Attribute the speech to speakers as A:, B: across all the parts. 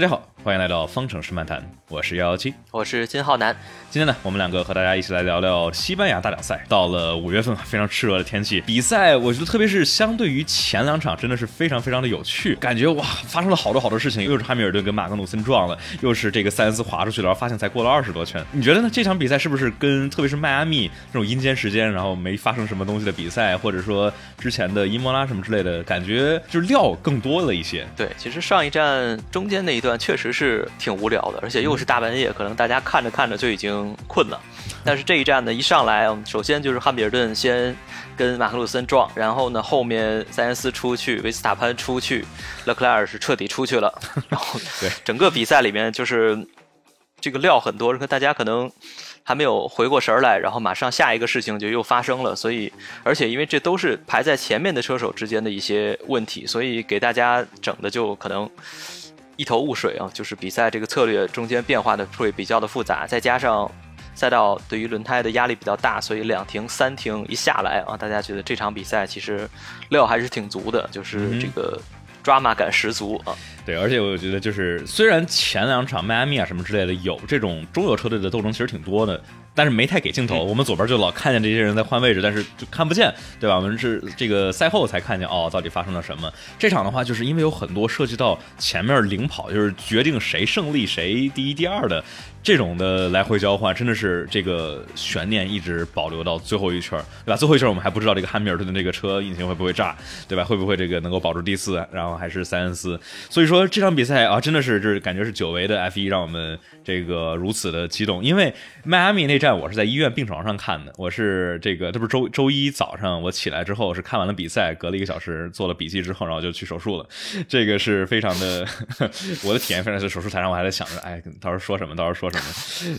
A: 大家好，欢迎来到方程式漫谈，我是幺幺七，
B: 我是金浩南。
A: 今天呢，我们两个和大家一起来聊聊西班牙大奖赛。到了五月份，非常炽热的天气，比赛我觉得特别是相对于前两场，真的是非常非常的有趣，感觉哇，发生了好多好多事情，又是汉密尔顿跟马格努森撞了，又是这个塞恩斯滑出去了，然后发现才过了二十多圈。你觉得呢？这场比赛是不是跟特别是迈阿密这种阴间时间，然后没发生什么东西的比赛，或者说之前的伊莫拉什么之类的，感觉就是料更多了一些？
B: 对，其实上一站中间那一段确实是。挺无聊的，而且又是大半夜，可能大家看着看着就已经困了。但是这一站呢，一上来，首先就是汉密尔顿先跟马克鲁森撞，然后呢，后面塞恩斯出去，维斯塔潘出去，勒克莱尔是彻底出去了。然后，
A: 对
B: 整个比赛里面就是这个料很多，大家可能还没有回过神来，然后马上下一个事情就又发生了。所以，而且因为这都是排在前面的车手之间的一些问题，所以给大家整的就可能。一头雾水啊，就是比赛这个策略中间变化的会比较的复杂，再加上赛道对于轮胎的压力比较大，所以两停三停一下来啊，大家觉得这场比赛其实料还是挺足的，就是这个抓马感十足啊。
A: 对，而且我觉得就是虽然前两场迈阿密啊什么之类的有这种中游车队的斗争，其实挺多的。但是没太给镜头，我们左边就老看见这些人在换位置，但是就看不见，对吧？我们是这个赛后才看见哦，到底发生了什么？这场的话，就是因为有很多涉及到前面领跑，就是决定谁胜利、谁第一、第二的这种的来回交换，真的是这个悬念一直保留到最后一圈，对吧？最后一圈我们还不知道这个汉密尔顿的这个车引擎会不会炸，对吧？会不会这个能够保住第四，然后还是塞恩斯？所以说这场比赛啊，真的是就是感觉是久违的 F 一，让我们这个如此的激动，因为迈阿密那。站我是在医院病床上看的，我是这个，这不是周周一早上我起来之后是看完了比赛，隔了一个小时做了笔记之后，然后就去手术了。这个是非常的，我的体验非常是手术台上我还在想着，哎，到时候说什么，到时候说什么。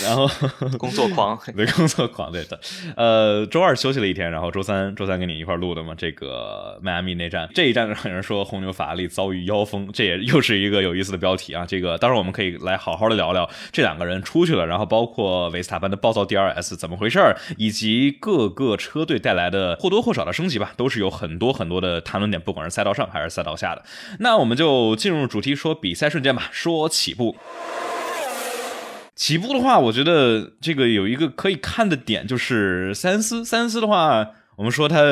A: 然后
B: 工作狂，
A: 对工作狂，对的。呃，周二休息了一天，然后周三周三跟你一块录的嘛。这个迈阿密内战，这一站有人说红牛法拉利遭遇妖风，这也又是一个有意思的标题啊。这个当然我们可以来好好的聊聊这两个人出去了，然后包括维斯塔。潘的暴躁 DRS 怎么回事儿，以及各个车队带来的或多或少的升级吧，都是有很多很多的谈论点，不管是赛道上还是赛道下的。那我们就进入主题，说比赛瞬间吧。说起步，起步的话，我觉得这个有一个可以看的点，就是塞恩斯。塞恩斯的话，我们说他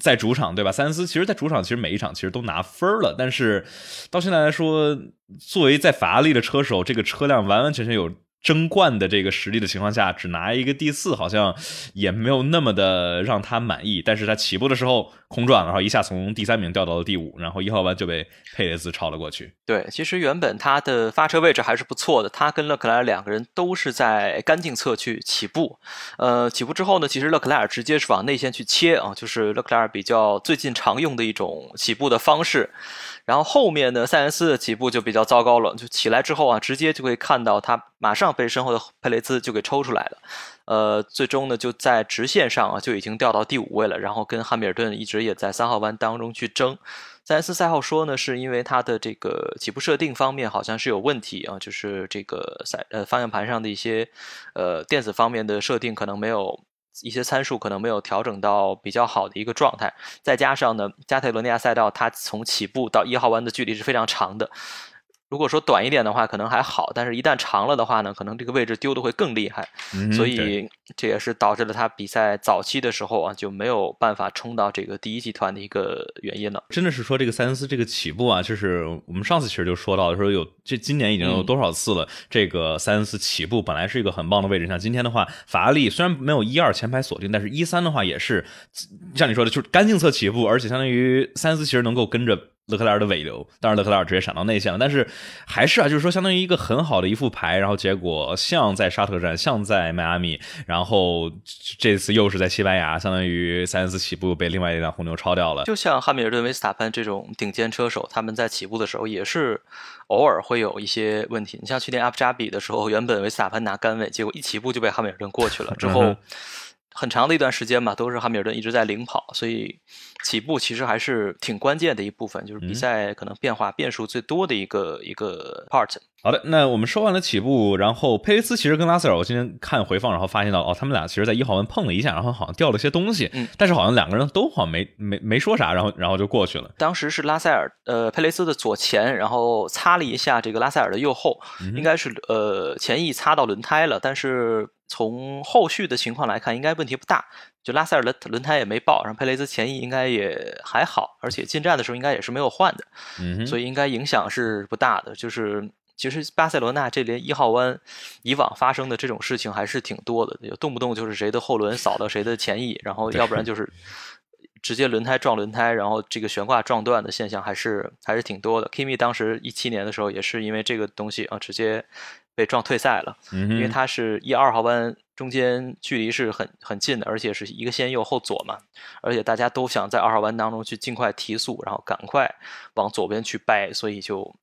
A: 在主场对吧？塞恩斯其实，在主场其实每一场其实都拿分了，但是到现在来说，作为在法拉利的车手，这个车辆完完全全有。争冠的这个实力的情况下，只拿一个第四，好像也没有那么的让他满意。但是他起步的时候空转了，然后一下从第三名掉到了第五，然后一号弯就被佩雷兹超了过去。
B: 对，其实原本他的发车位置还是不错的，他跟勒克莱尔两个人都是在干净侧去起步。呃，起步之后呢，其实勒克莱尔直接是往内线去切啊，就是勒克莱尔比较最近常用的一种起步的方式。然后后面呢塞恩斯的起步就比较糟糕了，就起来之后啊，直接就会看到他马上被身后的佩雷兹就给抽出来了，呃，最终呢就在直线上啊就已经掉到第五位了，然后跟汉密尔顿一直也在三号弯当中去争。塞恩斯赛后说呢，是因为他的这个起步设定方面好像是有问题啊，就是这个赛呃方向盘上的一些呃电子方面的设定可能没有。一些参数可能没有调整到比较好的一个状态，再加上呢，加泰罗尼亚赛道它从起步到一号弯的距离是非常长的。如果说短一点的话，可能还好；但是一旦长了的话呢，可能这个位置丢的会更厉害。所以这也是导致了他比赛早期的时候啊就没有办法冲到这个第一集团的一个原因了。
A: 真的是说这个塞恩斯这个起步啊，就是我们上次其实就说到说有这今年已经有多少次了，这个塞恩斯起步本来是一个很棒的位置，像今天的话，法拉利虽然没有一二前排锁定，但是一三的话也是像你说的，就是干净侧起步，而且相当于塞恩斯其实能够跟着。勒克莱尔的尾流，当然勒克莱尔直接闪到内线了，但是还是啊，就是说相当于一个很好的一副牌，然后结果像在沙特站，像在迈阿密，然后这次又是在西班牙，相当于塞恩斯起步被另外一辆红牛超掉了。
B: 就像汉密尔顿、维斯塔潘这种顶尖车手，他们在起步的时候也是偶尔会有一些问题。你像去年阿布扎比的时候，原本维斯塔潘拿杆位，结果一起步就被汉密尔顿过去了，之后。很长的一段时间吧，都是汉密尔顿一直在领跑，所以起步其实还是挺关键的一部分，就是比赛可能变化变数最多的一个一个 part。
A: 好的，那我们说完了起步，然后佩雷斯其实跟拉塞尔，我今天看回放，然后发现到哦，他们俩其实在一号弯碰了一下，然后好像掉了些东西，
B: 嗯，
A: 但是好像两个人都好像没没没说啥，然后然后就过去了。
B: 当时是拉塞尔呃佩雷斯的左前，然后擦了一下这个拉塞尔的右后，应该是呃前翼擦到轮胎了，但是从后续的情况来看，应该问题不大。就拉塞尔的轮胎也没爆，然后佩雷兹前翼应该也还好，而且进站的时候应该也是没有换的，
A: 嗯，
B: 所以应该影响是不大的。就是其实巴塞罗那这连一号弯以往发生的这种事情还是挺多的，有动不动就是谁的后轮扫到谁的前翼，然后要不然就是直接轮胎撞轮胎，然后这个悬挂撞断的现象还是还是挺多的。Kimi 当时一七年的时候也是因为这个东西啊，直接被撞退赛了，因为他是一二号弯。中间距离是很很近的，而且是一个先右后左嘛，而且大家都想在二号弯当中去尽快提速，然后赶快往左边去掰，所以就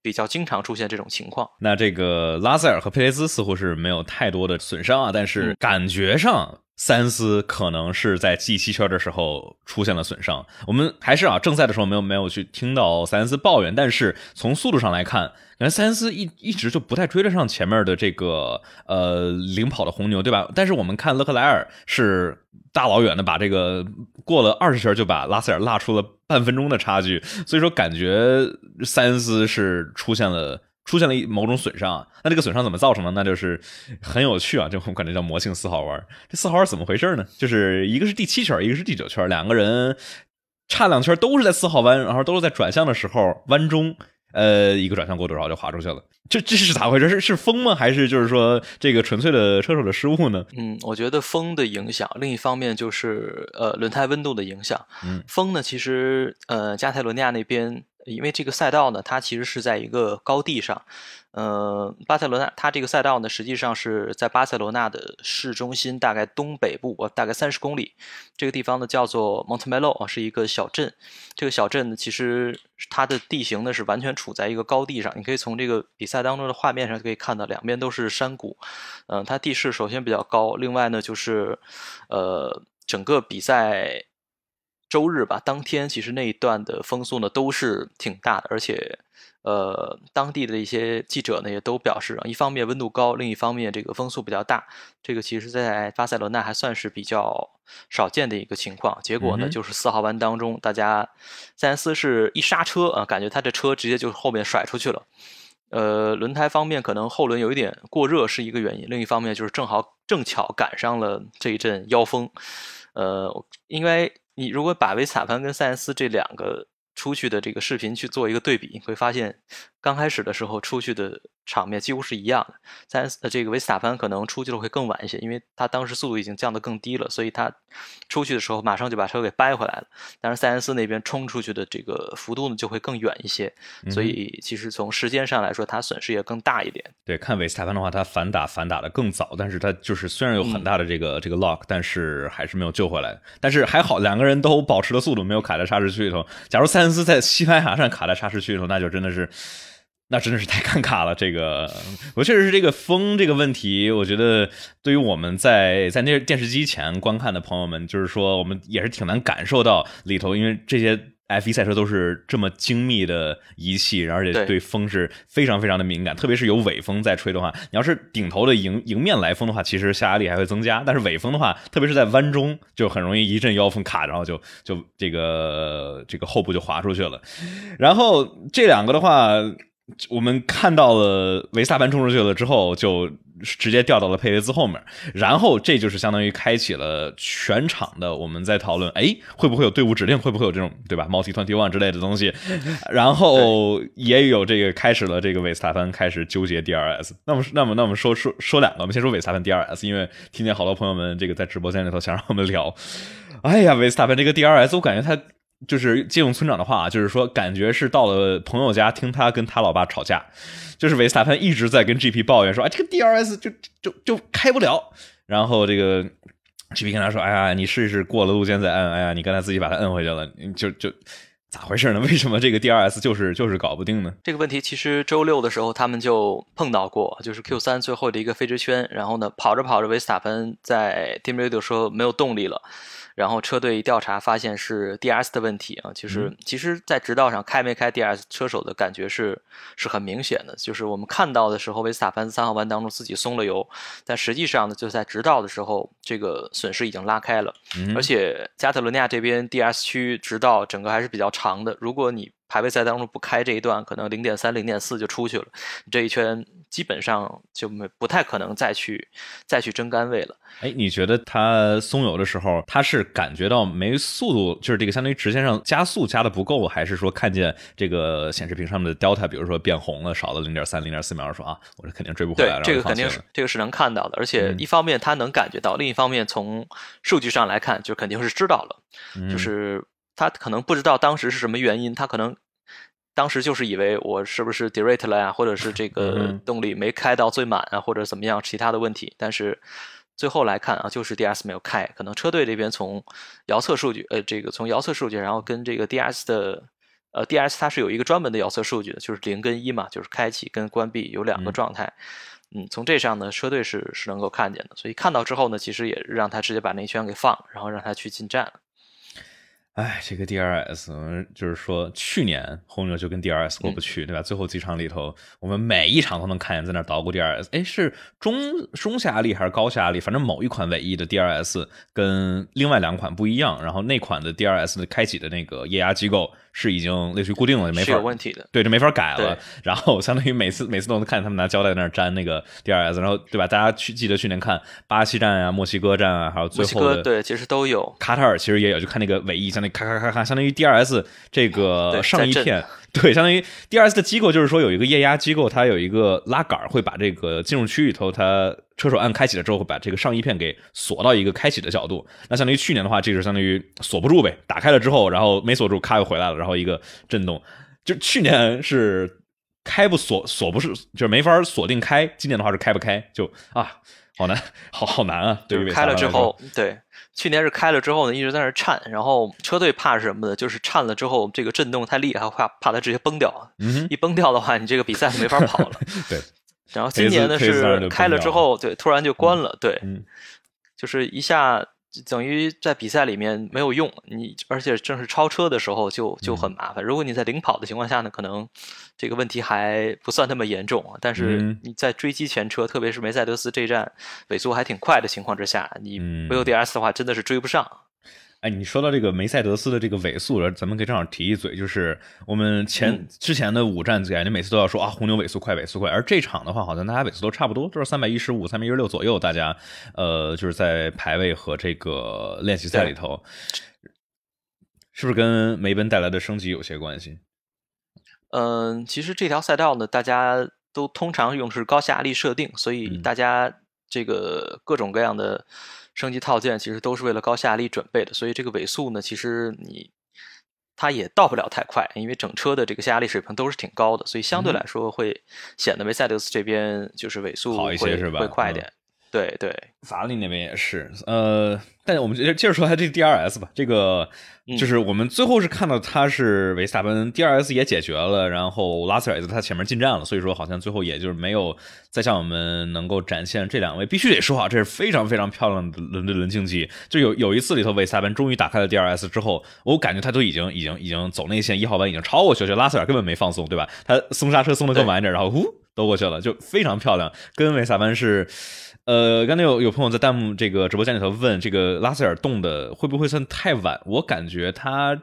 B: 比较经常出现这种情况。
A: 那这个拉塞尔和佩雷兹似乎是没有太多的损伤啊，但是感觉上塞恩斯可能是在第七圈的时候出现了损伤。我们还是啊正赛的时候没有没有去听到塞恩斯抱怨，但是从速度上来看。感觉塞恩斯一一直就不太追得上前面的这个呃领跑的红牛，对吧？但是我们看勒克莱尔是大老远的把这个过了二十圈就把拉塞尔拉出了半分钟的差距，所以说感觉塞恩斯是出现了出现了某种损伤。那这个损伤怎么造成的？那就是很有趣啊，就我感觉叫魔性四号弯。这四号弯怎么回事呢？就是一个是第七圈，一个是第九圈，两个人差两圈都是在四号弯，然后都是在转向的时候弯中。呃，一个转向过度，然后就滑出去了。这这是咋回事？是是风吗？还是就是说这个纯粹的车手的失误呢？
B: 嗯，我觉得风的影响，另一方面就是呃轮胎温度的影响。
A: 嗯，
B: 风呢，其实呃加泰罗尼亚那边。因为这个赛道呢，它其实是在一个高地上，呃，巴塞罗那它这个赛道呢，实际上是在巴塞罗那的市中心，大概东北部，大概三十公里。这个地方呢叫做 Montemelo 啊，是一个小镇。这个小镇呢，其实它的地形呢是完全处在一个高地上，你可以从这个比赛当中的画面上可以看到，两边都是山谷。嗯，它地势首先比较高，另外呢就是，呃，整个比赛。周日吧，当天其实那一段的风速呢都是挺大的，而且，呃，当地的一些记者呢也都表示，一方面温度高，另一方面这个风速比较大，这个其实在巴塞罗那还算是比较少见的一个情况。结果呢，就是四号弯当中，大家塞恩斯是一刹车啊，感觉他这车直接就后面甩出去了。呃，轮胎方面可能后轮有一点过热是一个原因，另一方面就是正好正巧赶上了这一阵妖风，呃，因为。你如果把维斯塔潘跟塞恩斯这两个出去的这个视频去做一个对比，你会发现。刚开始的时候出去的场面几乎是一样的，塞恩斯这个维斯塔潘可能出去的会更晚一些，因为他当时速度已经降得更低了，所以他出去的时候马上就把车给掰回来了。但是塞恩斯那边冲出去的这个幅度呢就会更远一些，所以其实从时间上来说，他损失也更大一点。
A: 对，看维斯塔潘的话，他反打反打的更早，但是他就是虽然有很大的这个这个 lock，但是还是没有救回来。但是还好，两个人都保持了速度，没有卡在刹车区里头。假如塞恩斯在西班牙上卡在刹车区里头，那就真的是。那真的是太尴尬了，这个我确实是这个风这个问题，我觉得对于我们在在那电视机前观看的朋友们，就是说我们也是挺难感受到里头，因为这些 F1 赛车都是这么精密的仪器，而且对风是非常非常的敏感，特别是有尾风在吹的话，你要是顶头的迎迎面来风的话，其实下压力还会增加，但是尾风的话，特别是在弯中就很容易一阵妖风卡，然后就就这个这个后部就滑出去了，然后这两个的话。我们看到了维斯塔潘冲出去了之后，就直接掉到了佩雷兹后面，然后这就是相当于开启了全场的我们在讨论，哎，会不会有队伍指令，会不会有这种对吧，multi twenty one 之类的东西，然后也有这个开始了这个维斯塔潘开始纠结 DRS。那么，那么，那我们说说说两个，我们先说维斯塔潘 DRS，因为听见好多朋友们这个在直播间里头想让我们聊，哎呀，维斯塔潘这个 DRS，我感觉他。就是借用村长的话啊，就是说，感觉是到了朋友家听他跟他老爸吵架，就是维斯塔潘一直在跟 GP 抱怨说，啊，这个 DRS 就就就开不了。然后这个 GP 跟他说，哎呀，你试一试过了路肩再摁，哎呀，你刚才自己把它摁回去了，就就咋回事呢？为什么这个 DRS 就是就是搞不定呢？
B: 这个问题其实周六的时候他们就碰到过，就是 Q 三最后的一个飞直圈，然后呢跑着跑着，维斯塔潘在 Team Radio 说没有动力了。然后车队一调查，发现是 DRS 的问题啊。其实，其实，在直道上开没开 DRS，车手的感觉是是很明显的。就是我们看到的时候，维斯塔潘三号弯当中自己松了油，但实际上呢，就在直道的时候，这个损失已经拉开了。而且加特伦尼亚这边 DRS 区直道整个还是比较长的。如果你排位赛当中不开这一段，可能零点三、零点四就出去了，这一圈基本上就没不太可能再去再去争杆位了。
A: 哎，你觉得他松油的时候，他是感觉到没速度，就是这个相当于直线上加速加的不够，还是说看见这个显示屏上面的 delta，比如说变红了，少了零点三、零点四秒，说啊，我这肯定追不回来。
B: 了，这个肯定是这个是能看到的，而且一方面他能感觉到，另一方面从数据上来看，就肯定是知道了，就是他可能不知道当时是什么原因，他可能。当时就是以为我是不是 derate 了呀，或者是这个动力没开到最满啊，或者怎么样其他的问题。但是最后来看啊，就是 DRS 没有开，可能车队这边从遥测数据，呃，这个从遥测数据，然后跟这个 DRS 的，呃，DRS 它是有一个专门的遥测数据的，就是零跟一嘛，就是开启跟关闭有两个状态。嗯，从这上呢，车队是是能够看见的，所以看到之后呢，其实也让他直接把那一圈给放，然后让他去进站。
A: 哎，这个 DRS，就是说去年红牛就跟 DRS 过不去，对吧？最后几场里头，我们每一场都能看见在那捣鼓 DRS。哎，是中中下压力还是高下压力？反正某一款尾翼的 DRS 跟另外两款不一样，然后那款的 DRS 的开启的那个液压机构。是已经类似于固定了，没法
B: 有问题的，
A: 对，这没法改了。然后相当于每次每次都能看见他们拿胶带在那粘那个 DRS，然后对吧？大家去记得去年看巴西站啊、墨西哥站啊，还有最后
B: 的对，其实都有。
A: 卡塔尔其实也有，就看那个尾翼，相当于咔咔咔咔，相当于 DRS 这个上一片。对，相当于 DRS 的机构，就是说有一个液压机构，它有一个拉杆，会把这个进入区里头，它车手按开启了之后，会把这个上一片给锁到一个开启的角度。那相当于去年的话，这是相当于锁不住呗，打开了之后，然后没锁住，咔又回来了，然后一个震动。就去年是开不锁，锁不是，就是没法锁定开。今年的话是开不开，就啊。好难，好好难啊！对，
B: 开了之后，对，去年是开了之后呢，一直在那颤，然后车队怕是什么的，就是颤了之后，这个震动太厉害，怕怕它直接崩掉。
A: 嗯，
B: 一崩掉的话，你这个比赛就没法跑了。
A: 对，
B: 然后今年呢是开了之后，对，突然就关了。对，就是一下。等于在比赛里面没有用，你而且正是超车的时候就就很麻烦。如果你在领跑的情况下呢，可能这个问题还不算那么严重。但是你在追击前车，特别是梅赛德斯这一站尾速还挺快的情况之下，你没有 DRS 的话，真的是追不上。
A: 哎，你说到这个梅赛德斯的这个尾速了，咱们可以正好提一嘴，就是我们前之前的五站感觉每次都要说啊，红牛尾速快，尾速快，而这场的话，好像大家尾速都差不多，都是三百一十五、三百一十六左右。大家呃，就是在排位和这个练习赛里头，是不是跟梅奔带来的升级有些关系？
B: 嗯，其实这条赛道呢，大家都通常用是高下压力设定，所以大家这个各种各样的。升级套件其实都是为了高下压力准备的，所以这个尾速呢，其实你它也到不了太快，因为整车的这个下压力水平都是挺高的，所以相对来说会显得梅赛德斯这边就是尾速
A: 好一些是吧？
B: 会快一点。对对，
A: 法拉利那边也是，呃，但我们接接着说下这个 DRS 吧，这个就是我们最后是看到他是维斯塔潘 DRS 也解决了，然后拉塞尔也在他前面进站了，所以说好像最后也就是没有再向我们能够展现这两位，必须得说啊，这是非常非常漂亮的轮对轮竞技，就有有一次里头维斯塔潘终于打开了 DRS 之后，我感觉他都已经已经已经走内线一号弯已经超过去了，拉塞尔根本没放松，对吧？他松刹车松的更晚一点，然后呼都过去了，就非常漂亮，跟维斯塔潘是。呃，刚才有有朋友在弹幕这个直播间里头问，这个拉塞尔动的会不会算太晚？我感觉他，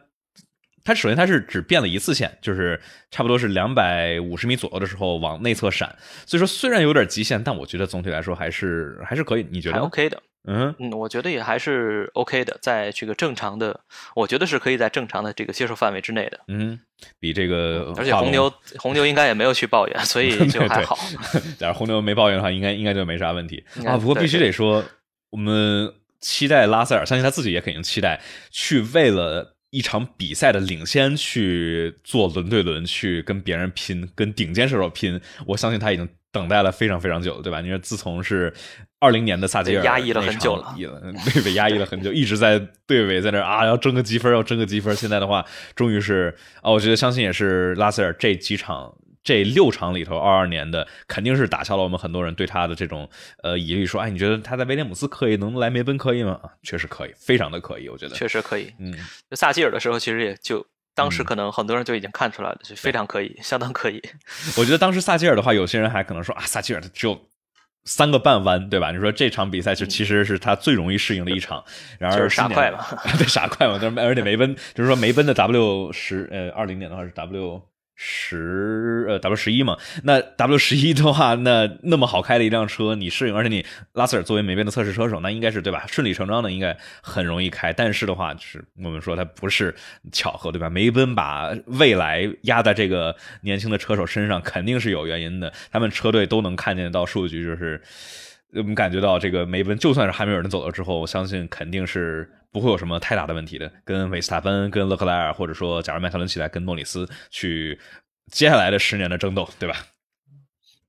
A: 他首先他是只变了一次线，就是差不多是两百五十米左右的时候往内侧闪，所以说虽然有点极限，但我觉得总体来说还是还是可以。你觉得
B: ？OK 的。
A: 嗯
B: 嗯，我觉得也还是 OK 的，在这个正常的，我觉得是可以在正常的这个接受范围之内的。
A: 嗯，比这个，
B: 而且红牛红牛应该也没有去抱怨，所以 就还好。
A: 假如红牛没抱怨的话，应该应该就没啥问题啊。不过必须得说，我们期待拉塞尔，相信他自己也肯定期待去为了一场比赛的领先去做轮对轮，去跟别人拼，跟顶尖射手拼。我相信他已经等待了非常非常久，对吧？你说自从是二零年的萨吉尔
B: 压抑了很久了，
A: 对，被压抑了很久，一直在队尾在那啊，要争个积分，要争个积分。现在的话，终于是啊，我觉得相信也是拉塞尔这几场。这六场里头，二二年的肯定是打消了我们很多人对他的这种呃疑虑，说，哎，你觉得他在威廉姆斯可以，能来梅奔可以吗？啊，确实可以，非常的可以，我觉得
B: 确实可以。
A: 嗯，
B: 萨基尔的时候，其实也就当时可能很多人就已经看出来了，就非常可以，相当可以。
A: 我觉得当时萨基尔的话，有些人还可能说啊，萨基尔只有三个半弯，对吧？你说这场比赛就其实是他最容易适应的一场，然而
B: 傻快嘛，
A: 对，傻快嘛，但是而且梅奔就是说梅奔的 W 十呃二零年的话是 W。十呃 W 十一嘛，那 W 十一的话，那那么好开的一辆车，你适应，而且你拉塞尔作为梅奔的测试车手，那应该是对吧？顺理成章的应该很容易开。但是的话，就是我们说它不是巧合，对吧？梅奔把未来压在这个年轻的车手身上，肯定是有原因的。他们车队都能看见到数据，就是我们感觉到这个梅奔，就算是汉密尔顿走了之后，我相信肯定是。不会有什么太大的问题的，跟维斯塔潘、跟勒克莱尔，或者说假如迈凯伦起来跟诺里斯去接下来的十年的争斗，对吧？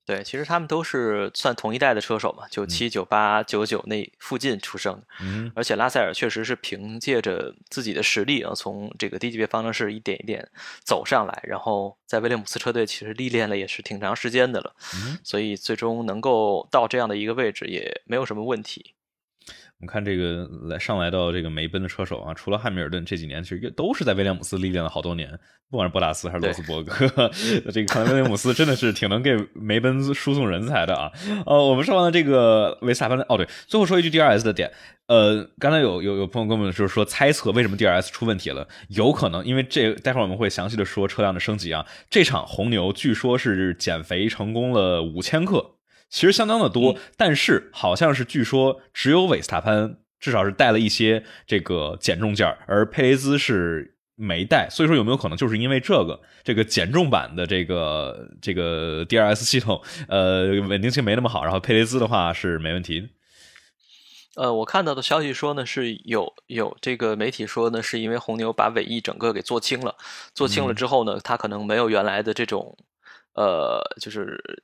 B: 对，其实他们都是算同一代的车手嘛，九七、九八、九九那附近出生的。
A: 嗯，
B: 而且拉塞尔确实是凭借着自己的实力啊，从这个低级别方程式一点一点走上来，然后在威廉姆斯车队其实历练了也是挺长时间的了，所以最终能够到这样的一个位置也没有什么问题。
A: 我们看这个来上来到这个梅奔的车手啊，除了汉密尔顿，这几年其实都是在威廉姆斯历练了好多年，不管是博塔斯还是罗斯伯格，这个看来威廉姆斯真的是挺能给梅奔输送人才的啊。呃，我们说完了这个维斯塔潘的，哦对，最后说一句 D R S 的点，呃，刚才有有有朋友跟我们就是说猜测为什么 D R S 出问题了，有可能因为这待会儿我们会详细的说车辆的升级啊，这场红牛据说是减肥成功了五千克。其实相当的多，但是好像是据说只有韦斯塔潘至少是带了一些这个减重件而佩雷兹是没带。所以说有没有可能就是因为这个这个减重版的这个这个 DRS 系统，呃，稳定性没那么好，然后佩雷兹的话是没问题。
B: 呃，我看到的消息说呢，是有有这个媒体说呢，是因为红牛把尾翼整个给做轻了，做轻了之后呢，它可能没有原来的这种呃，就是。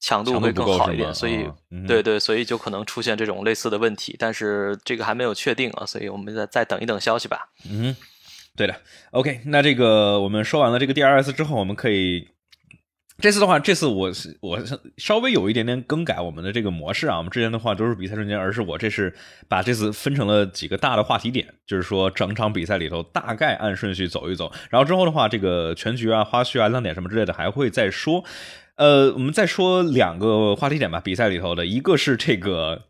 B: 强度会更好一点，所以对对，所以就可能出现这种类似的问题，但是这个还没有确定啊，所以我们再再等一等消息吧。
A: 嗯，对的。OK，那这个我们说完了这个 DRS 之后，我们可以这次的话，这次我我稍微有一点点更改我们的这个模式啊。我们之前的话都是比赛瞬间，而是我这是把这次分成了几个大的话题点，就是说整场比赛里头大概按顺序走一走，然后之后的话，这个全局啊、花絮啊、亮点什么之类的还会再说。呃，我们再说两个话题点吧。比赛里头的一个是这个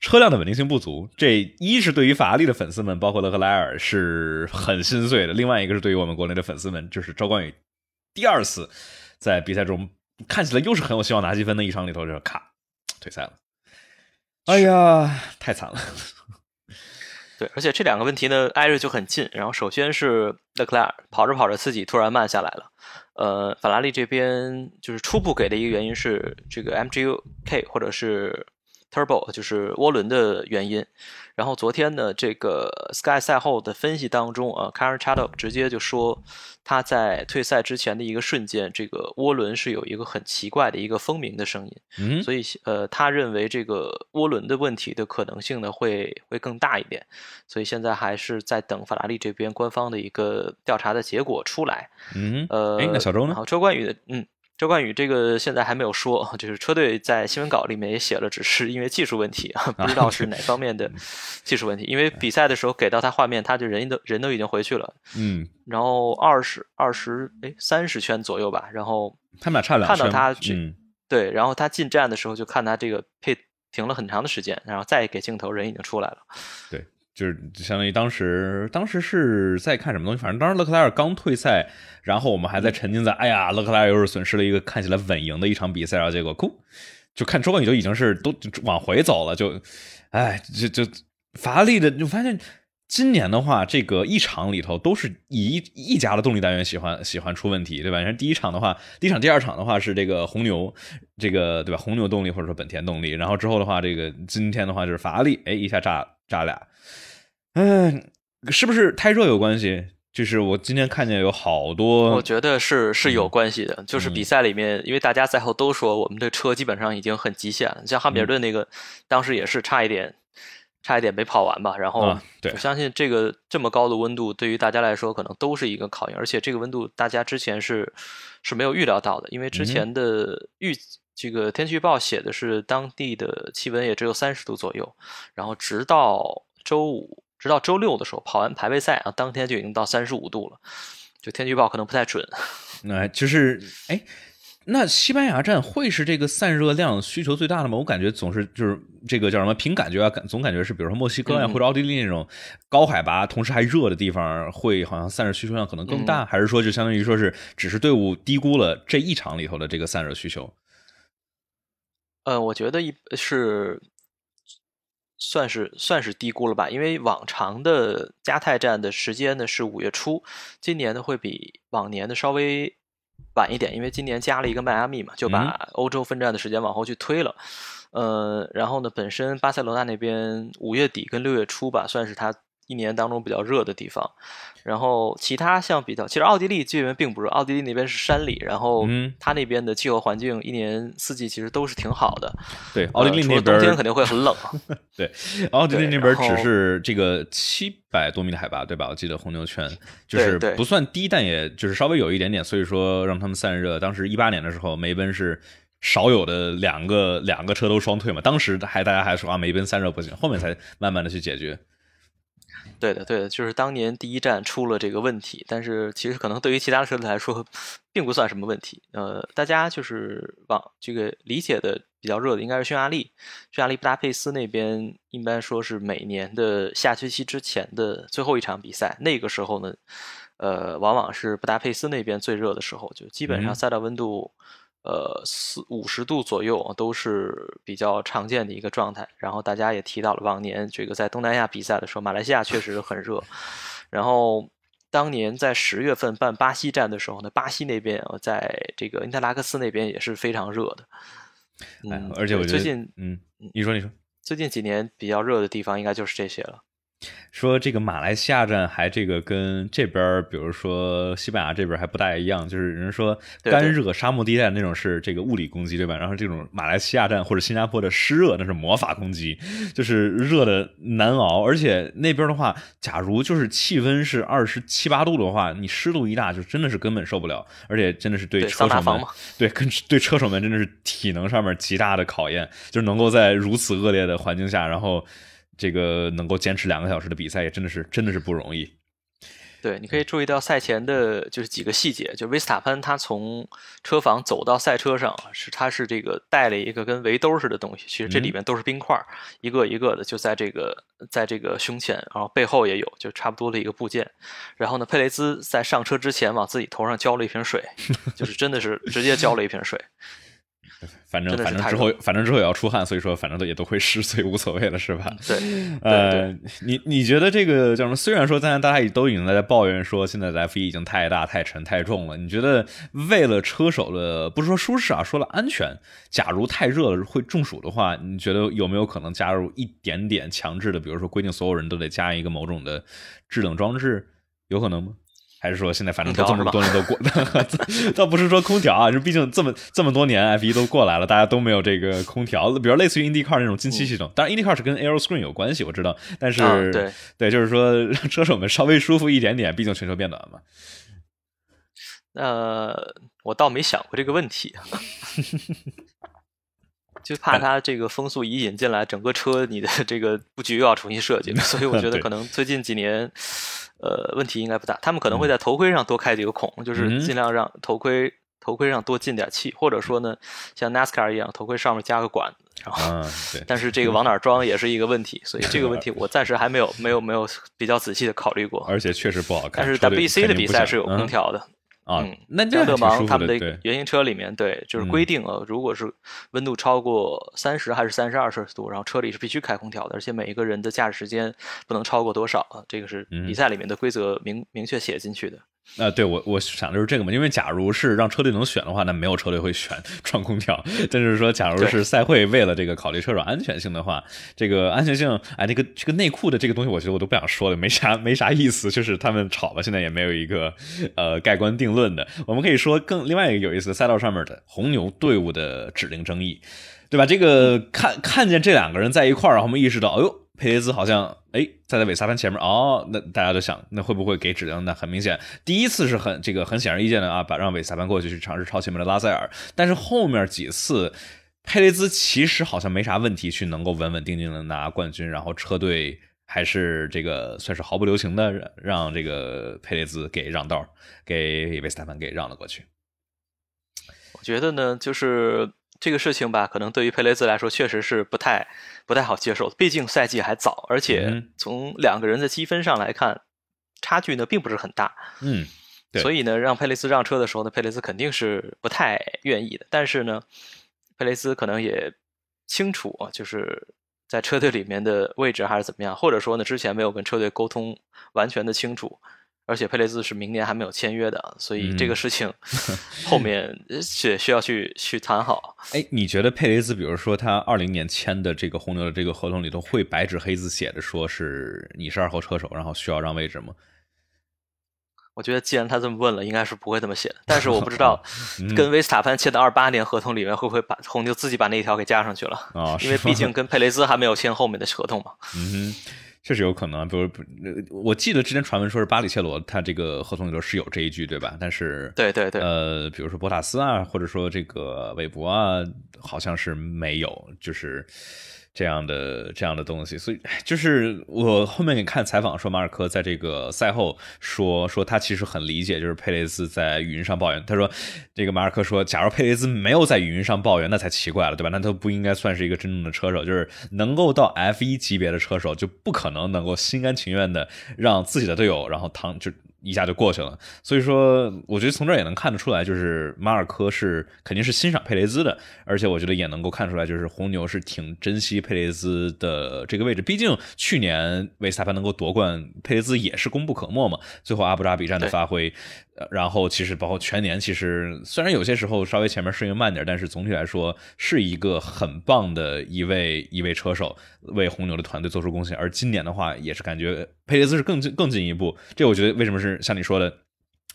A: 车辆的稳定性不足，这一是对于法拉利的粉丝们，包括勒克莱尔是很心碎的；另外一个是对于我们国内的粉丝们，就是赵冠宇第二次在比赛中看起来又是很有希望拿积分的一场里头，就卡退赛了。哎呀，太惨了。
B: 对，而且这两个问题呢挨着就很近。然后首先是勒克莱尔跑着跑着自己突然慢下来了。呃，法拉利这边就是初步给的一个原因是这个 MGU-K 或者是 Turbo，就是涡轮的原因。然后昨天呢，这个 Sky 赛后的分析当中啊，Karen Chaddock 直接就说。他在退赛之前的一个瞬间，这个涡轮是有一个很奇怪的一个蜂鸣的声音，
A: 嗯，
B: 所以呃，他认为这个涡轮的问题的可能性呢会会更大一点，所以现在还是在等法拉利这边官方的一个调查的结果出来，
A: 嗯，
B: 呃，
A: 那小周呢？
B: 好，周冠宇的，嗯。周冠宇这个现在还没有说，就是车队在新闻稿里面也写了，只是因为技术问题啊，不知道是哪方面的 技术问题。因为比赛的时候给到他画面，他就人都人都已经回去了，
A: 嗯，
B: 然后二十二十哎三十圈左右吧，然后
A: 他们俩差两
B: 看到他去对，然后他进站的时候就看他这个配停了很长的时间，然后再给镜头人已经出来了，
A: 对。就是相当于当时，当时是在看什么东西？反正当时勒克莱尔刚退赛，然后我们还在沉浸在“哎呀，勒克莱尔又是损失了一个看起来稳赢的一场比赛”，然后结果，哭，就看周冠宇就已经是都往回走了，就，哎，就就法拉利的，就发现今年的话，这个一场里头都是一一家的动力单元喜欢喜欢出问题，对吧？你看第一场的话，第一场、第二场的话是这个红牛，这个对吧？红牛动力或者说本田动力，然后之后的话，这个今天的话就是法拉利，哎，一下炸炸俩。嗯，是不是太热有关系？就是我今天看见有好多，
B: 我觉得是是有关系的。
A: 嗯
B: 就是比赛里面，因为大家赛后都说我们的车基本上已经很极限了，像汉密尔顿那个，当时也是差一点，差一点没跑完吧。然后我相信这个这么高的温度对于大家来说可能都是一个考验，而且这个温度大家之前是是没有预料到的，因为之前的预。这个天气预报写的是当地的气温也只有三十度左右，然后直到周五，直到周六的时候跑完排位赛啊，当天就已经到三十五度了。就天气预报可能不太准，
A: 那 就是哎，那西班牙站会是这个散热量需求最大的吗？我感觉总是就是这个叫什么，凭感觉啊，感总感觉是，比如说墨西哥呀、
B: 嗯
A: 或者奥地利那种高海拔，同时还热的地方，会好像散热需求量可能更大，还是说就相当于说是只是队伍低估了这一场里头的这个散热需求？
B: 呃，我觉得一是算是算是低估了吧，因为往常的加泰站的时间呢是五月初，今年呢会比往年的稍微晚一点，因为今年加了一个迈阿密嘛，就把欧洲分站的时间往后去推了。呃，然后呢，本身巴塞罗那那边五月底跟六月初吧，算是它一年当中比较热的地方。然后其他像比较，其实奥地利这边并不热，奥地利那边是山里，然后
A: 嗯
B: 它那边的气候环境一年四季其实都是挺好的。
A: 对，奥地利那边
B: 了冬天肯定会很冷。
A: 对，奥地利那边只是这个七百多米的海拔，对吧？我记得红牛圈就是不算低，但也就是稍微有一点点，所以说让他们散热。当时一八年的时候，梅奔是少有的两个两个车都双退嘛，当时还大家还说啊梅奔散热不行，后面才慢慢的去解决。
B: 对的，对的，就是当年第一站出了这个问题，但是其实可能对于其他的车队来说，并不算什么问题。呃，大家就是往这个理解的比较热的应该是匈牙利，匈牙利布达佩斯那边一般说是每年的下学期之前的最后一场比赛，那个时候呢，呃，往往是布达佩斯那边最热的时候，就基本上
A: 嗯
B: 赛道温度。呃，四五十度左右都是比较常见的一个状态。然后大家也提到了往年这个在东南亚比赛的时候，马来西亚确实很热。然后当年在十月份办巴西站的时候呢，巴西那边呃在这个因特拉克斯那边也是非常热的。
A: 哎
B: 嗯，，
A: 而且我觉得，
B: 最近
A: 嗯，你说你说。
B: 最近几年比较热的地方应该就是这些了。
A: 说这个马来西亚站还这个跟这边儿，比如说西班牙这边儿还不大一样，就是人说干热沙漠地带那种是这个物理攻击，对吧？然后这种马来西亚站或者新加坡的湿热那是魔法攻击，就是热的难熬。而且那边的话，假如就是气温是二十七八度的话，你湿度一大，就真的是根本受不了，而且真的是对
B: 对
A: 车手们对跟对车手们真的是体能上面极大的考验，就是能够在如此恶劣的环境下，然后。这个能够坚持两个小时的比赛，也真的是真的是不容易。
B: 对，你可以注意到赛前的就是几个细节，就维斯塔潘他从车房走到赛车上，是他是这个带了一个跟围兜似的东西，其实这里面都是冰块，一个一个的就在这个在这个胸前，然后背后也有，就差不多的一个部件。然后呢，佩雷兹在上车之前往自己头上浇了一瓶水，就是真的是直接浇了一瓶水。
A: 反正反正之后反正之后也要出汗，所以说反正都也都会湿，所以无所谓了，是吧？
B: 对，对
A: 呃，你你觉得这个叫什么？虽然说大家大家都已经在抱怨说现在的 F 一已经太大、太沉、太重了，你觉得为了车手的不是说舒适啊，说了安全，假如太热了会中暑的话，你觉得有没有可能加入一点点强制的，比如说规定所有人都得加一个某种的制冷装置，有可能吗？还是说现在反正都这么多年都过，倒不是说空调啊，就毕竟这么这么多年 F 一都过来了，大家都没有这个空调，比如类似于 IndyCar 那种进气系统，当然 IndyCar 是跟 Aero Screen 有关系，我知道，但是、
B: 啊对
A: 对，就是说让车手们稍微舒服一点点，毕竟全球变暖嘛。
B: 呃，我倒没想过这个问题，就怕它这个风速一引进来，整个车你的这个布局又要重新设计，所以我觉得可能最近几年，呃，问题应该不大。他们可能会在头盔上多开几个孔，就是
A: 嗯
B: 尽量让头盔头盔上多进点气，或者说呢，像 NASCAR 一样，头盔上面加个管子，然后。
A: 嗯，对，
B: 但是这个往哪儿装也是一个问题，所以这个问题 我暂时还没有没有没有比较仔细的考虑过。
A: 而且确实不好看。
B: 但是
A: 车队
B: WEC 的比赛是有空
A: 嗯
B: 调的，
A: 啊
B: 嗯，
A: 那这样
B: 像勒
A: 挺舒服的，
B: 芒他们的
A: 对，
B: 原型车里面，对，就是
A: 嗯
B: 规定啊，如果是温度超过三十还是三十二摄氏度，然后车里是必须开空调的，而且每一个人的驾驶时间不能超过多少啊，这个是
A: 嗯
B: 比赛里面的规则明明确写进去的。
A: 啊，对我我想的是这个嘛，因为假如是让车队能选的话，那没有车队会选 装空调。但是说，假如是赛会为了这个考虑车手安全性的话，这个安全性，哎，这个这个内裤的这个东西，我觉得我都不想说了，没啥没啥意思，就是他们吵吧，现在也没有一个呃盖棺定论的。我们可以说更另外一个有意思的赛道上面的红牛队伍的指令争议，对吧？这个看看见这两个人在一块儿，然后我们意识到，哎呦。佩雷兹好像哎，站在韦萨潘前面哦，那大家都想，那会不会给指令？那很明显，第一次是很这个很显而易见的啊，把让韦萨潘过去去尝试超前面的拉塞尔。但是后面几次，佩雷兹其实好像没啥问题，去能够稳稳定定的拿冠军，然后车队还是这个算是毫不留情的让这个佩雷兹给让道，给韦萨潘给让了过去。
B: 我觉得呢，就是。这个事情吧，可能对于佩雷兹来说确实是不太不太好接受。毕竟赛季还早，而且从两个人的积分上来看，差距呢并不是很大。
A: 嗯，
B: 所以呢，让佩雷兹让车的时候呢，佩雷兹肯定是不太愿意的。但是呢，佩雷兹可能也清楚啊，就是在车队里面的位置还是怎么样，或者说呢，之前没有跟车队沟通完全的清楚。而且佩雷兹是明年还没有签约的，所以这个事情 后面也需要去去谈好。
A: 哎，你觉得佩雷兹，比如说他二零年签的这个红牛的这个合同里头，会白纸黑字写着说是你是二号车手，然后需要让位置吗？
B: 我觉得既然他这么问了，应该是不会这么写的。但是我不知道 跟维斯塔潘签的二八年合同里面会不会把红牛自己把那一条给加上去了啊？因为毕竟跟佩雷兹还没有签后面的合同嘛。
A: 嗯哼。确实有可能，比如，我记得之前传闻说是巴里切罗他这个合同里头是有这一句，对吧？但是，
B: 对对对，
A: 呃，比如说博塔斯啊，或者说这个韦伯啊，好像是没有，就是。这样的这样的东西，所以就是我后面看采访说，马尔科在这个赛后说说他其实很理解，就是佩雷斯在语音上抱怨。他说，这个马尔科说，假如佩雷斯没有在语音上抱怨，那才奇怪了，对吧？那他不应该算是一个真正的车手，就是能够到 F 一级别的车手，就不可能能够心甘情愿的让自己的队友，然后躺就。一下就过去了，所以说，我觉得从这儿也能看得出来，就是马尔科是肯定是欣赏佩雷兹的，而且我觉得也能够看出来，就是红牛是挺珍惜佩雷兹的这个位置，毕竟去年维斯塔潘能够夺冠，佩雷兹也是功不可没嘛。最后阿布扎比站的发挥。然后其实包括全年，其实虽然有些时候稍微前面适应慢点，但是总体来说是一个很棒的一位一位车手，为红牛的团队做出贡献。而今年的话，也是感觉佩雷兹是更进更进一步。这我觉得为什么是像你说的，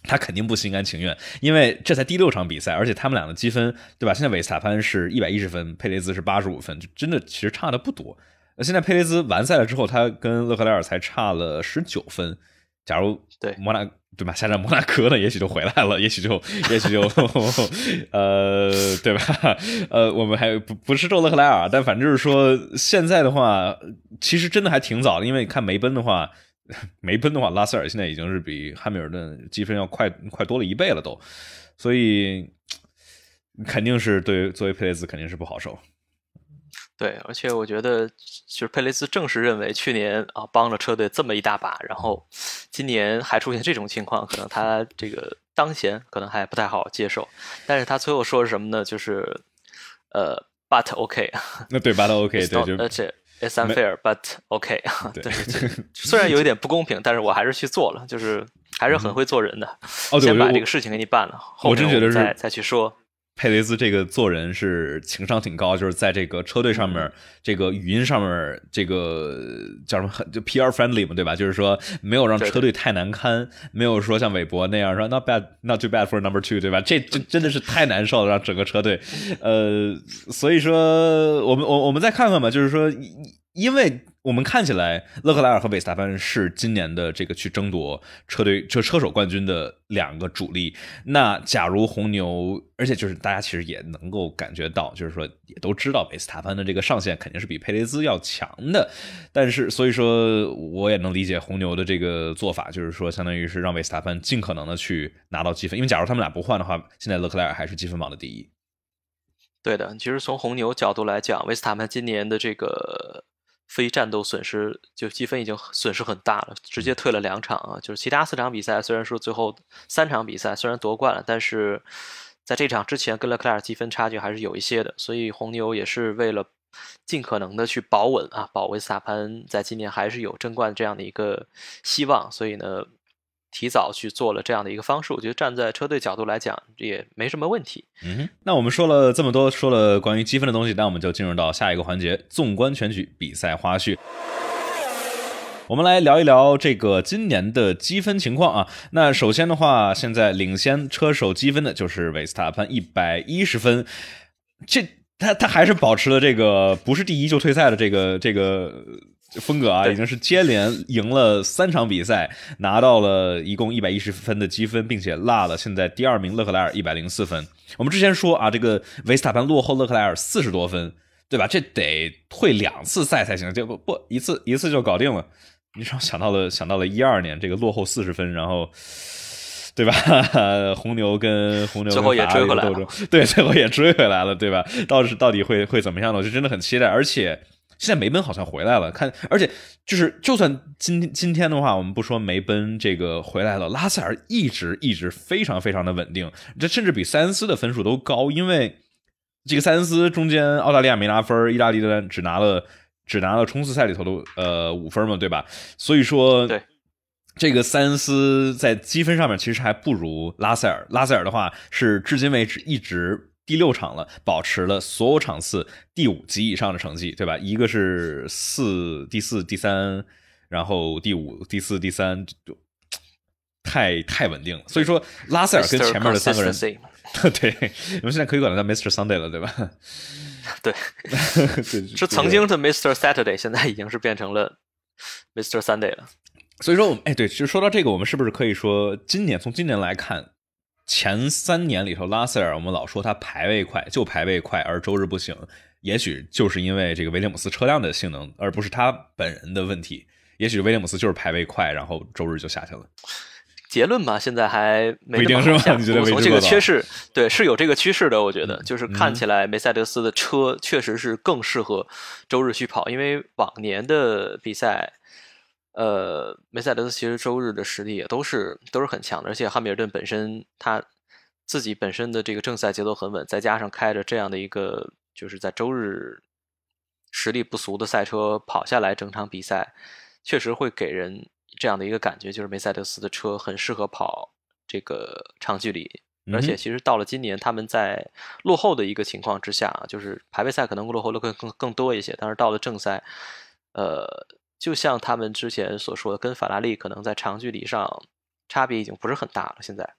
A: 他肯定不心甘情愿，因为这才第六场比赛，而且他们俩的积分，对吧？现在韦斯塔潘是一百一十分，佩雷兹是八十五分，就真的其实差的不多。那现在佩雷兹完赛了之后，他跟勒克莱尔才差了十九分。假如
B: 对
A: 摩纳对吧？下站摩纳哥呢，也许就回来了，也许就也许就 呃，对吧？呃，我们还不不是周勒克莱尔，但反正就是说，现在的话，其实真的还挺早的，因为看梅奔的话，梅奔的话，拉塞尔现在已经是比汉密尔顿积分要快快多了一倍了都，所以肯定是对作为佩雷兹肯定是不好受。
B: 对，而且我觉得，就是佩雷斯正是认为去年啊帮了车队这么一大把，然后今年还出现这种情况，可能他这个当前可能还不太好接受。但是他最后说是什么呢？就是呃，but OK。
A: 那对，but OK，对，就
B: 而且 it's unfair，but OK。对，虽然有一点不公平，但是我还是去做了，就是还是很会做人的。
A: 哦，
B: 先把这个事情给你办了，后
A: 面
B: 再再去说。
A: 佩雷兹这个做人是情商挺高，就是在这个车队上面，这个语音上面，这个叫什么，就 PR friendly 嘛，对吧？就是说没有让车队太难堪，没有说像韦伯那样说 not bad not too bad for number two，对吧？这这真的是太难受了，让整个车队，呃，所以说我们我我们再看看吧，就是说。因为我们看起来，勒克莱尔和韦斯塔潘是今年的这个去争夺车队这车手冠军的两个主力。那假如红牛，而且就是大家其实也能够感觉到，就是说也都知道韦斯塔潘的这个上限肯定是比佩雷兹要强的。但是，所以说我也能理解红牛的这个做法，就是说相当于是让韦斯塔潘尽可能的去拿到积分。因为假如他们俩不换的话，现在勒克莱尔还是积分榜的第一。
B: 对的，其实从红牛角度来讲，维斯塔潘今年的这个。非战斗损失就积分已经损失很大了，直接退了两场啊！就是其他四场比赛，虽然说最后三场比赛虽然夺冠了，但是在这场之前跟勒克莱尔积分差距还是有一些的，所以红牛也是为了尽可能的去保稳啊，保维斯塔潘在今年还是有争冠这样的一个希望，所以呢，提早去做了这样的一个方式，我觉得站在车队角度来讲也没什么问题。
A: 嗯，那我们说了这么多，说了关于积分的东西，那我们就进入到下一个环节——纵观全局比赛花絮。我们来聊一聊这个今年的积分情况啊。那首先的话，现在领先车手积分的就是维斯塔潘一百一十分，这他他还是保持了这个不是第一就退赛的这个这个风格啊，已经是接连赢了三场比赛，拿到了一共一百一十分的积分，并且落了现在第二名勒克莱尔一百零四分。我们之前说啊，这个维斯塔潘落后勒克莱尔四十多分，对吧？这得退两次赛才行，就不不一次一次就搞定了。你让想到了想到了一二年这个落后四十分，然后对吧？红牛跟红牛
B: 最后也追回来
A: 了，对，最后也追回来了，对吧？到是到底会会怎么样呢？我就真的很期待。而且现在梅奔好像回来了，看，而且就是就算今今天的话，我们不说梅奔这个回来了，拉塞尔一直一直非常非常的稳定，这甚至比塞恩斯的分数都高，因为这个塞恩斯中间澳大利亚没拿分，意大利的只拿了。只拿了冲刺赛里头的呃五分嘛，对吧？所以说，
B: 对
A: 这个塞恩斯在积分上面其实还不如拉塞尔。拉塞尔的话是至今为止一直第六场了，保持了所有场次第五及以上的成绩，对吧？一个是四第四第三，然后第五第四第三，就太太稳定了。所以说，拉塞尔跟前面的三个人，对，我们现在可以管他叫 Mr. Sunday 了，对吧？
B: 对，是曾经的 Mr. Saturday，现在已经是变成了 Mr. Sunday 了。
A: 所以说，我们哎，对，其实说到这个，我们是不是可以说，今年从今年来看，前三年里头，拉塞尔我们老说他排位快，就排位快，而周日不行，也许就是因为这个威廉姆斯车辆的性能，而不是他本人的问题。也许威廉姆斯就是排位快，然后周日就下去了。
B: 结论嘛，现在还没
A: 定是
B: 吧？
A: 你觉得
B: 这个趋势，对，是有这个趋势的。我觉得，就是看起来梅赛德斯的车确实是更适合周日去跑，因为往年的比赛，呃，梅赛德斯其实周日的实力也都是都是很强的，而且汉密尔顿本身他自己本身的这个正赛节奏很稳，再加上开着这样的一个就是在周日实力不俗的赛车跑下来整场比赛，确实会给人。这样的一个感觉，就是梅赛德斯的车很适合跑这个长距离，而且其实到了今年，他们在落后的一个情况之下，就是排位赛可能落后的更更更多一些，但是到了正赛，呃，就像他们之前所说的，跟法拉利可能在长距离上差别已经不是很大了，现在。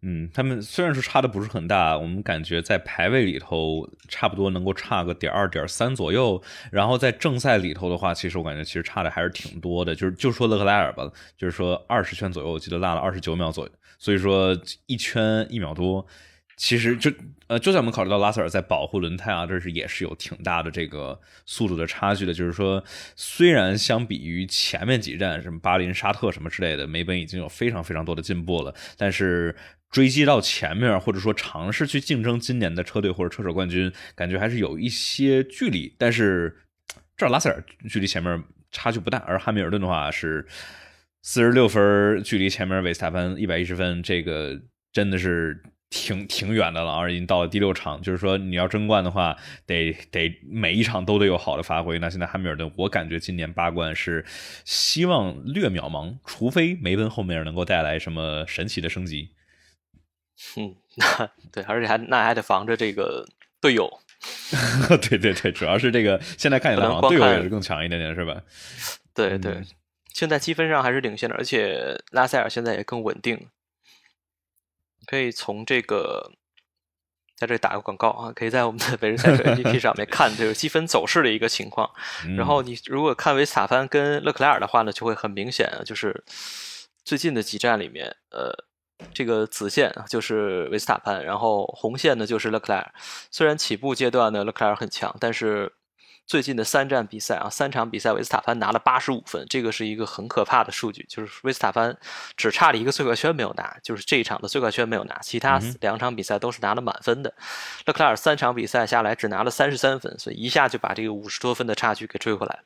A: 嗯，他们虽然说差的不是很大，我们感觉在排位里头差不多能够差个点二点三左右，然后在正赛里头的话，其实我感觉其实差的还是挺多的。就是就说勒克莱尔吧，就是说二十圈左右，我记得落了二十九秒左右，所以说一圈一秒多，其实就呃，就算我们考虑到拉塞尔在保护轮胎啊，这是也是有挺大的这个速度的差距的。就是说，虽然相比于前面几站什么巴林、沙特什么之类的，梅奔已经有非常非常多的进步了，但是。追击到前面，或者说尝试去竞争今年的车队或者车手冠军，感觉还是有一些距离。但是这拉塞尔距离前面差距不大，而汉密尔顿的话是四十六分，距离前面维斯塔潘一百一十分，这个真的是挺挺远的了。而已经到了第六场，就是说你要争冠的话，得得每一场都得有好的发挥。那现在汉密尔顿，我感觉今年八冠是希望略渺茫，除非梅奔后面能够带来什么神奇的升级。
B: 嗯，那对，而且还那还得防着这个队友。
A: 对对对，主要是这个现在看起来好像队友也是更强一点点，是吧？
B: 对对，现在积分上还是领先的，而且拉塞尔现在也更稳定。可以从这个在这里打个广告啊，可以在我们的每日赛车 APP 上面看这个积分走势的一个情况。然后你如果看维斯塔潘跟勒克莱尔的话呢，就会很明显，就是最近的几站里面，呃。这个紫线就是维斯塔潘，然后红线呢就是勒克莱尔。虽然起步阶段呢勒克莱尔很强，但是最近的三站比赛啊，三场比赛维斯塔潘拿了八十五分，这个是一个很可怕的数据。就是维斯塔潘只差了一个最快圈没有拿，就是这一场的最快圈没有拿，其他两场比赛都是拿了满分的。勒克莱尔三场比赛下来只拿了三十三分，所以一下就把这个五十多分的差距给追回来了。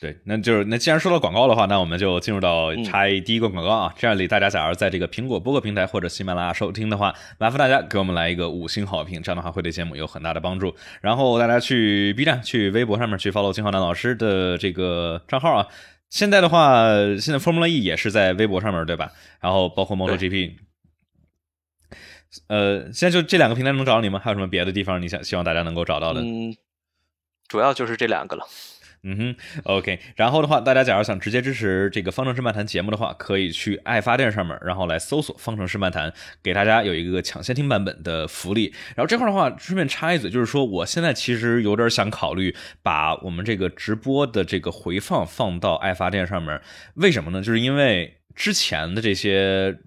A: 对，那就是那既然说到广告的话，那我们就进入到插第一个广告啊。这样里大家假如在这个苹果播客平台或者喜马拉雅收听的话，麻烦大家给我们来一个五星好评，这样的话会对节目有很大的帮助。然后大家去 B 站、去微博上面去 follow 金浩南老师的这个账号啊。现在的话，现在 Formula E 也是在微博上面对吧？然后包括 MotoGP。呃，现在就这两个平台能找到你吗？还有什么别的地方你想希望大家能够找到的？
B: 嗯，主要就是这两个了。
A: 嗯哼，OK。然后的话，大家假如想直接支持这个方程式漫谈节目的话，可以去爱发电上面，然后来搜索方程式漫谈，给大家有一个抢先听版本的福利。然后这块的话，顺便插一嘴，就是说我现在其实有点想考虑把我们这个直播的这个回放放到爱发电上面。为什么呢？就是因为之前的这些。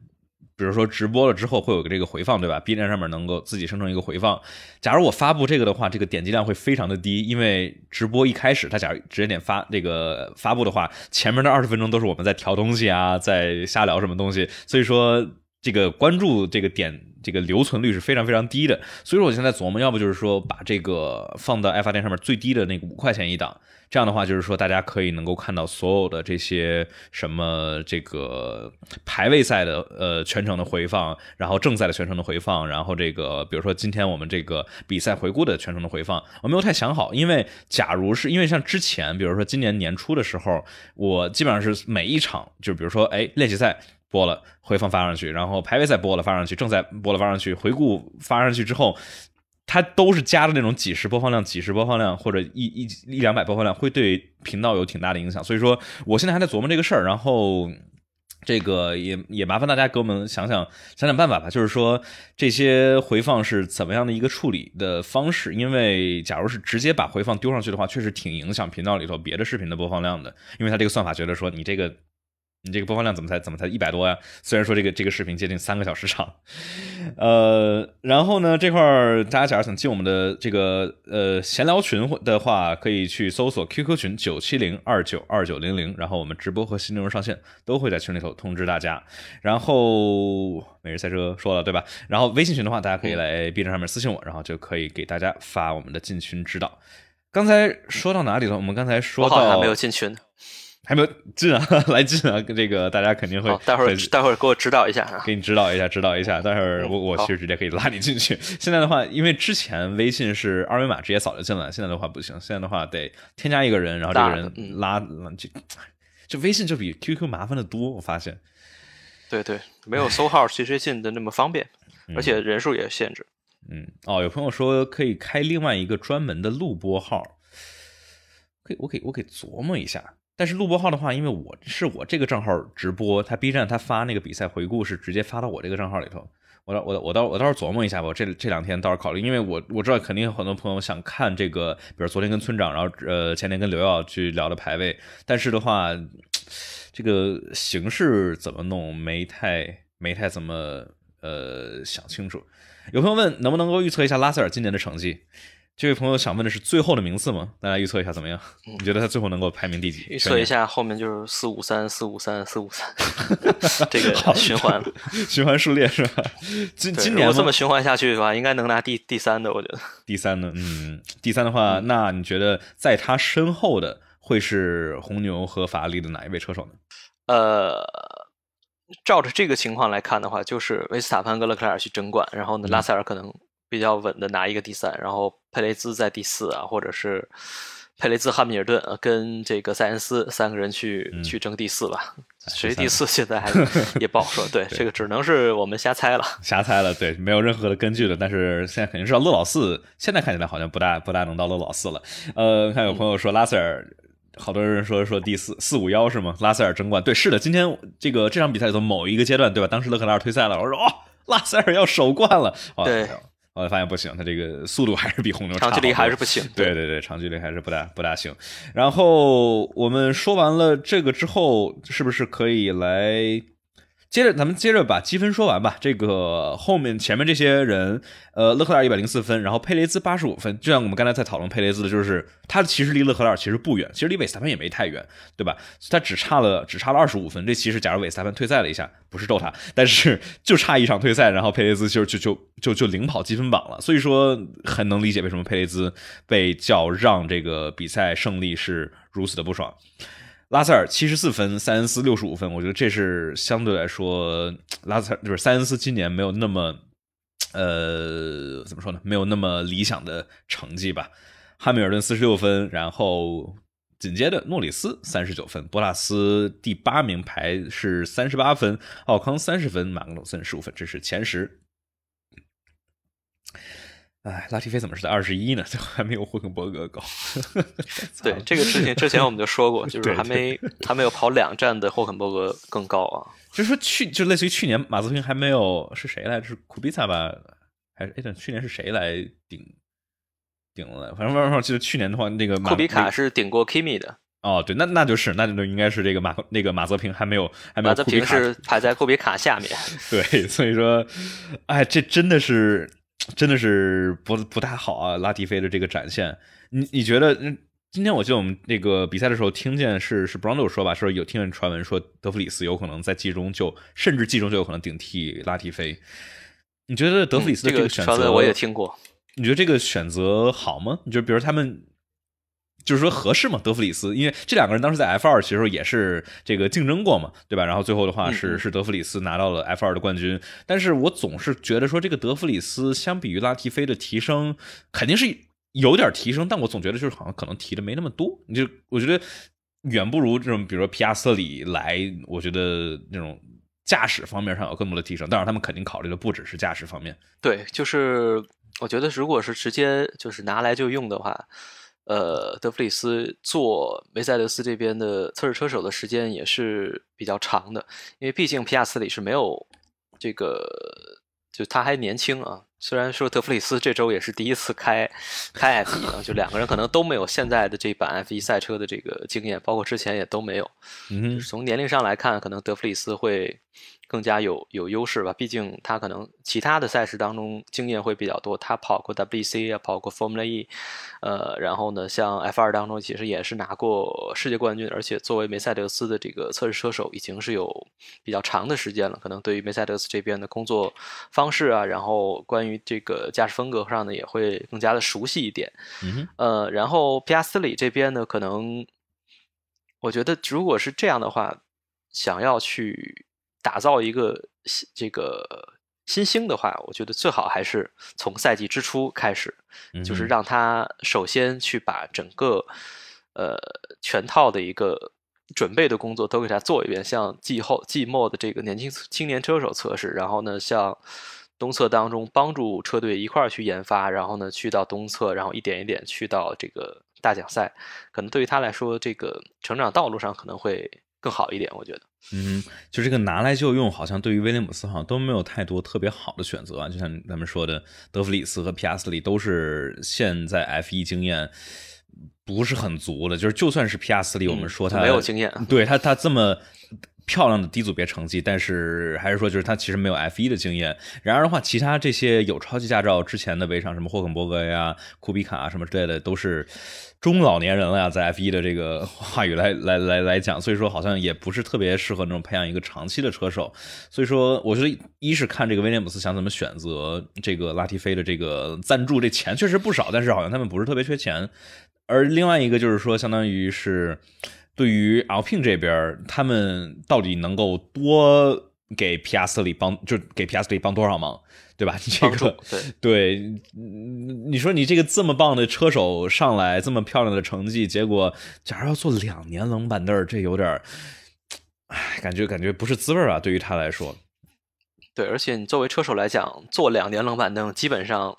A: 比如说直播了之后会有个这个回放，对吧？B 站上面能够自己生成一个回放。假如我发布这个的话，这个点击量会非常的低，因为直播一开始，它假如直接点发这个发布的话，前面的二十分钟都是我们在调东西啊，在瞎聊什么东西，所以说这个关注这个点这个留存率是非常非常低的。所以说我现在琢磨，要不就是说把这个放到爱发电上面最低的那个五块钱一档。这样的话，就是说大家可以能够看到所有的这些什么这个排位赛的呃全程的回放，然后正赛的全程的回放，然后这个比如说今天我们这个比赛回顾的全程的回放，我没有太想好，因为假如是因为像之前，比如说今年年初的时候，我基本上是每一场，就比如说哎练习赛播了回放发上去，然后排位赛播了发上去，正赛播了发上去，回顾发上去之后。它都是加的那种几十播放量、几十播放量或者一一一两百播放量，会对频道有挺大的影响。所以说，我现在还在琢磨这个事儿，然后这个也也麻烦大家给我们想想想想办法吧。就是说，这些回放是怎么样的一个处理的方式？因为假如是直接把回放丢上去的话，确实挺影响频道里头别的视频的播放量的。因为它这个算法觉得说你这个。你这个播放量怎么才怎么才一百多呀？虽然说这个这个视频接近三个小时长，呃，然后呢，这块儿大家假如想进我们的这个呃闲聊群的话，可以去搜索 QQ 群九七零二九二九零零，然后我们直播和新内容上线都会在群里头通知大家。然后每日赛车说了对吧？然后微信群的话，大家可以来 B 站上面私信我，然后就可以给大家发我们的进群指导。刚才说到哪里了？我们刚才说到
B: 还没有进群。
A: 还没有进啊，来进啊！这个大家肯定会，
B: 待会儿待会儿给我指导一下啊，
A: 给你指导一下，指导一下。待会儿我我其实直接可以拉你进去。现在的话，因为之前微信是二维码直接扫就进来，现在的话不行。现在的话得添加一个人，然后这个人拉拉就就微信就比 QQ 麻烦的多。我发现，
B: 对对，没有搜号直接进的那么方便，而且人数也限制。
A: 嗯哦，有朋友说可以开另外一个专门的录播号，可以，我可以我可以琢磨一下。但是录播号的话，因为我是我这个账号直播，他 B 站他发那个比赛回顾是直接发到我这个账号里头。我我我到我到时候琢磨一下吧，这这两天到时候考虑，因为我我知道肯定有很多朋友想看这个，比如昨天跟村长，然后呃前天跟刘耀去聊的排位，但是的话，这个形式怎么弄没太没太怎么呃想清楚。有朋友问能不能够预测一下拉塞尔今年的成绩？这位朋友想问的是最后的名次吗？大家预测一下怎么样？你觉得他最后能够排名第几？
B: 预测一下，后面就是四五三四五三四五三，这个循环
A: 循环数列是吧？今今年
B: 这么循环下去的话，应该能拿第第三的，我觉得。
A: 第三呢？嗯，第三的话，那你觉得在他身后的会是红牛和法拉利的哪一位车手呢？
B: 呃，照着这个情况来看的话，就是维斯塔潘跟勒克莱尔去争冠，然后呢，拉塞尔可能。比较稳的拿一个第三，然后佩雷兹在第四啊，或者是佩雷兹、汉密尔顿跟这个塞恩斯三个人去去争第四吧。谁第四现在还 也不好说。对，这个只能是我们瞎猜了，
A: 瞎猜了。对，没有任何的根据的。但是现在肯定是要勒老四，现在看起来好像不大不大能到勒老四了。呃，看有朋友说拉塞尔，好多人说说第四四五幺是吗？拉塞尔争冠。对，是的，今天这个这场比赛里头某一个阶段，对吧？当时勒克莱尔退赛了，我说哦，拉塞尔要首冠了。
B: 对。
A: 我发现不行，他这个速度还是比红牛
B: 长距离还是不行。
A: 对对对，长距离还是不大不大行。然后我们说完了这个之后，是不是可以来？接着，咱们接着把积分说完吧。这个后面前面这些人，呃，勒克莱尔一百零四分，然后佩雷兹八十五分。就像我们刚才在讨论佩雷兹的，就是他其实离勒克莱尔其实不远，其实离韦斯塔潘也没太远，对吧？他只差了只差了二十五分。这其实假如韦斯塔潘退赛了一下，不是咒他，但是 就差一场退赛，然后佩雷兹就就就就就领跑积分榜了。所以说很能理解为什么佩雷兹被叫让这个比赛胜利是如此的不爽。拉塞尔七十四分，塞恩斯六十五分，我觉得这是相对来说，拉塞尔就是塞恩斯今年没有那么，呃，怎么说呢？没有那么理想的成绩吧。汉密尔顿四十六分，然后紧接着诺里斯三十九分，博拉斯第八名排是三十八分，奥康三十分，马格努森十五分，这是前十。哎，拉提菲怎么是在二十一呢？就还没有霍肯伯格高。
B: 对这个事情，之前我们就说过，就是还没还没有跑两站的霍肯伯格更高啊。
A: 就是说去，就类似于去年马泽平还没有是谁来？是库比萨吧？还是哎，等去年是谁来顶顶了？反正反正记得去年的话，那个
B: 库比卡是顶过 Kimi 的。
A: 哦，对，那那就是那就应该是这个马那个马泽平还没有还没有。马
B: 泽平是排在库比卡下面。
A: 对，所以说，哎，这真的是。真的是不不太好啊！拉蒂菲的这个展现，你你觉得？今天我记得我们那个比赛的时候，听见是是 Brondo 说吧，说有听见传闻说德弗里斯有可能在季中就甚至季中就有可能顶替拉蒂菲。你觉得德弗里斯的这
B: 个
A: 选择
B: 我也听过？
A: 你觉得这个选择好吗？你就比如他们。就是说合适吗？德弗里斯，因为这两个人当时在 F 二其实也是这个竞争过嘛，对吧？然后最后的话是是德弗里斯拿到了 F 二的冠军。但是我总是觉得说这个德弗里斯相比于拉提菲的提升肯定是有点提升，但我总觉得就是好像可能提的没那么多。你就我觉得远不如这种比如说皮亚斯特里来，我觉得那种驾驶方面上有更多的提升。当然他们肯定考虑的不只是驾驶方面。
B: 对，就是我觉得如果是直接就是拿来就用的话。呃，德弗里斯做梅赛德斯这边的测试车手的时间也是比较长的，因为毕竟皮亚斯里是没有这个，就他还年轻啊。虽然说德弗里斯这周也是第一次开开 F 一啊，就两个人可能都没有现在的这版 F 一赛车的这个经验，包括之前也都没有。
A: 嗯，
B: 从年龄上来看，可能德弗里斯会。更加有有优势吧，毕竟他可能其他的赛事当中经验会比较多，他跑过 WC 啊，跑过 Formula E，呃，然后呢，像 F2 当中其实也是拿过世界冠军，而且作为梅赛德斯的这个测试车手，已经是有比较长的时间了，可能对于梅赛德斯这边的工作方式啊，然后关于这个驾驶风格上呢，也会更加的熟悉一点。
A: 嗯，
B: 呃，然后皮亚斯里这边呢，可能我觉得如果是这样的话，想要去。打造一个新这个新星的话，我觉得最好还是从赛季之初开始，就是让他首先去把整个呃全套的一个准备的工作都给他做一遍，像季后季末的这个年轻青年车手测试，然后呢，像东侧当中帮助车队一块儿去研发，然后呢去到东侧，然后一点一点去到这个大奖赛，可能对于他来说，这个成长道路上可能会。更好一点，我觉得。
A: 嗯，就这个拿来就用，好像对于威廉姆斯好像都没有太多特别好的选择啊。就像咱们说的，德弗里斯和皮亚斯利都是现在 F 一经验不是很足的。就是就算是皮亚斯利，我们说他
B: 没有经验，
A: 对他他这么。漂亮的低组别成绩，但是还是说，就是他其实没有 F 一的经验。然而的话，其他这些有超级驾照之前的围场，什么霍肯伯格呀、库比卡什么之类的，都是中老年人了呀，在 F 一的这个话语来 来来来讲，所以说好像也不是特别适合那种培养一个长期的车手。所以说，我觉得一是看这个威廉姆斯想怎么选择这个拉提菲的这个赞助，这钱确实不少，但是好像他们不是特别缺钱。而另外一个就是说，相当于是。对于 Alpine 这边，他们到底能够多给皮亚斯里帮，就给皮亚斯里帮多少忙，对吧？这个对，你说你这个这么棒的车手上来，这么漂亮的成绩，结果假如要坐两年冷板凳，这有点，唉，感觉感觉不是滋味啊。对于他来说，
B: 对，而且你作为车手来讲，坐两年冷板凳，基本上。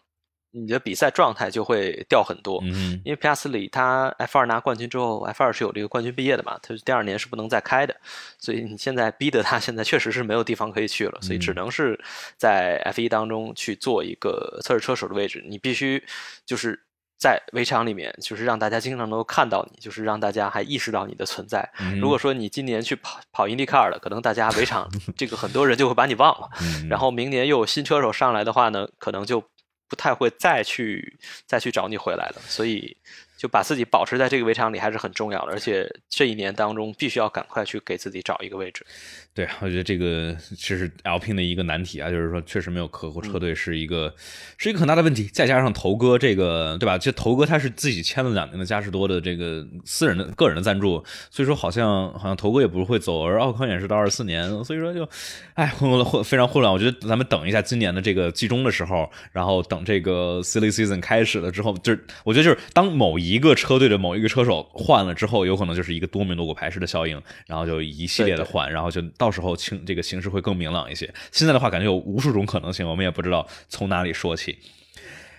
B: 你的比赛状态就会掉很多，嗯
A: 因
B: 为皮亚斯里他 F 二拿冠军之后，F 二是有这个冠军毕业的嘛，他第二年是不能再开的，所以你现在逼得他现在确实是没有地方可以去了，所以只能是在 F 一当中去做一个测试车手的位置，你必须就是在围场里面，就是让大家经常能够看到你，就是让大家还意识到你的存在。如果说你今年去跑跑 IndyCar 了，可能大家围场这个很多人就会把你忘了，然后明年又有新车手上来的话呢，可能就。不太会再去再去找你回来的，所以。就把自己保持在这个围场里还是很重要的，而且这一年当中必须要赶快去给自己找一个位置。
A: 对，我觉得这个其实 Alpine 的一个难题啊，就是说确实没有客户车队是一个是一个很大的问题。再加上头哥这个，对吧？这头哥他是自己签了两年的嘉实多的这个私人的个人的赞助，所以说好像好像头哥也不会走，而奥康也是到二四年，所以说就哎混混非常混乱。我觉得咱们等一下今年的这个季中的时候，然后等这个 Silly Season 开始了之后，就是我觉得就是当某一。一个车队的某一个车手换了之后，有可能就是一个多米诺骨牌式的效应，然后就一系列的换，然后就到时候情这个形势会更明朗一些。现在的话，感觉有无数种可能性，我们也不知道从哪里说起。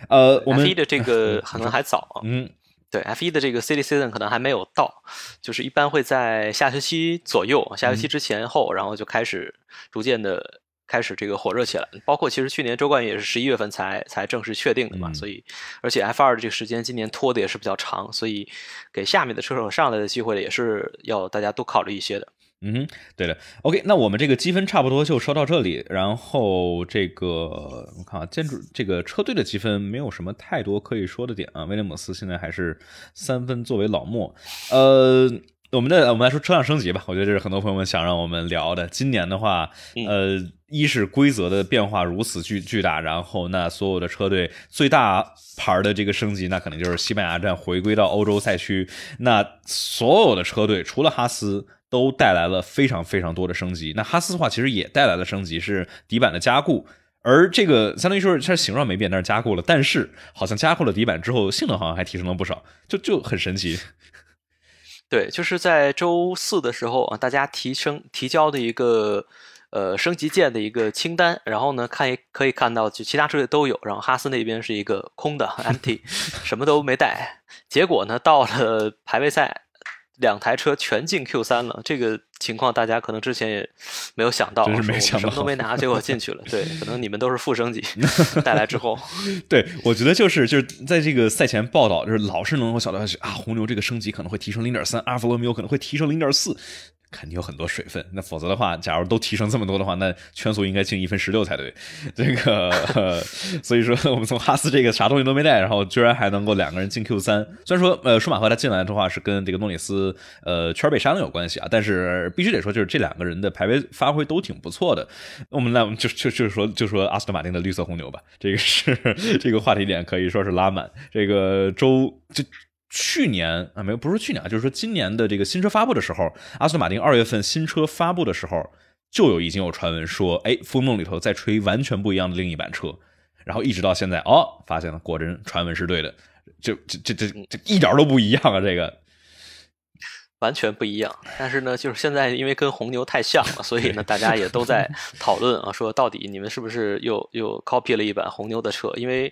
A: 呃，我们
B: F 一的这个 可能还早，
A: 嗯，
B: 对，F 一的这个 City Season 可能还没有到，就是一般会在下学期左右，下学期之前后，然后就开始逐渐的开始这个火热起来。包括其实去年周冠宇也是十一月份才才正式确定的嘛，所以而且 F 二的这个时间今年拖的也是比较长，所以给下面的车手上来的机会也是要大家多考虑一些的。
A: 嗯，对的。OK，那我们这个积分差不多就说到这里。然后这个我看啊，建筑这个车队的积分没有什么太多可以说的点啊。威廉姆斯现在还是三分作为老莫。呃，我们的我们来说车辆升级吧。我觉得这是很多朋友们想让我们聊的。今年的话，呃，一是规则的变化如此巨巨大，然后那所有的车队最大牌的这个升级，那可能就是西班牙站回归到欧洲赛区。那所有的车队除了哈斯。都带来了非常非常多的升级。那哈斯的话，其实也带来了升级，是底板的加固。而这个相当于说，它形状没变，但是加固了。但是好像加固了底板之后，性能好像还提升了不少，就就很神奇。
B: 对，就是在周四的时候啊，大家提升提交的一个呃升级件的一个清单，然后呢，看可以看到，就其他车队都有，然后哈斯那边是一个空的 empty，什么都没带。结果呢，到了排位赛。两台车全进 Q 三了，这个情况大家可能之前也没有想到，
A: 真是没想到，
B: 什么都没拿，结果进去了。对，可能你们都是副升级 带来之后。
A: 对，我觉得就是就是在这个赛前报道，就是老是能够想到啊，红牛这个升级可能会提升零点三，阿尔法罗密欧可能会提升零点四。肯定有很多水分，那否则的话，假如都提升这么多的话，那圈速应该进一分十六才对。这个，所以说我们从哈斯这个啥东西都没带，然后居然还能够两个人进 Q 三。虽然说呃舒马赫他进来的话是跟这个诺里斯呃圈被删了有关系啊，但是必须得说就是这两个人的排位发挥都挺不错的。我们那我们就就就说就说阿斯顿马丁的绿色红牛吧，这个是 这个话题点可以说是拉满。这个周就。去年啊，没有，不是去年啊，就是说今年的这个新车发布的时候，阿斯顿马丁二月份新车发布的时候，就有已经有传闻说，哎，风梦里头在吹完全不一样的另一版车，然后一直到现在，哦，发现了，果真传闻是对的，这这这这这一点都不一样啊，这个
B: 完全不一样。但是呢，就是现在因为跟红牛太像了，所以呢，大家也都在 讨论啊，说到底你们是不是又又 copy 了一版红牛的车，因为。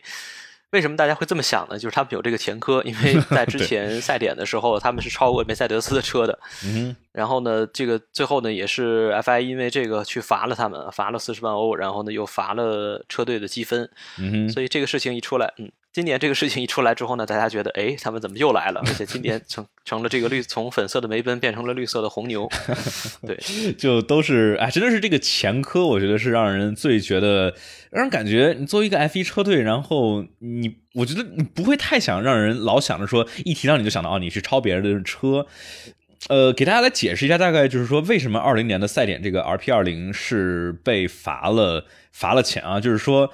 B: 为什么大家会这么想呢？就是他们有这个前科，因为 在之前赛点的时候，他们是超过梅赛德斯的车的。
A: 嗯，
B: 然后呢，这个最后呢，也是 FI 因为这个去罚了他们，罚了四十万欧，然后呢又罚了车队的积分。
A: 嗯，
B: 所以这个事情一出来，嗯。今年这个事情一出来之后呢，大家觉得，哎，他们怎么又来了？而且今年成 成了这个绿，从粉色的梅奔变成了绿色的红牛，对，
A: 就都是，哎，真的是这个前科，我觉得是让人最觉得，让人感觉你作为一个 F 一车队，然后你，我觉得你不会太想让人老想着说，一提到你就想到哦，你去抄别人的车。呃，给大家来解释一下，大概就是说，为什么二零年的赛点这个 RP 二零是被罚了罚了钱啊？就是说，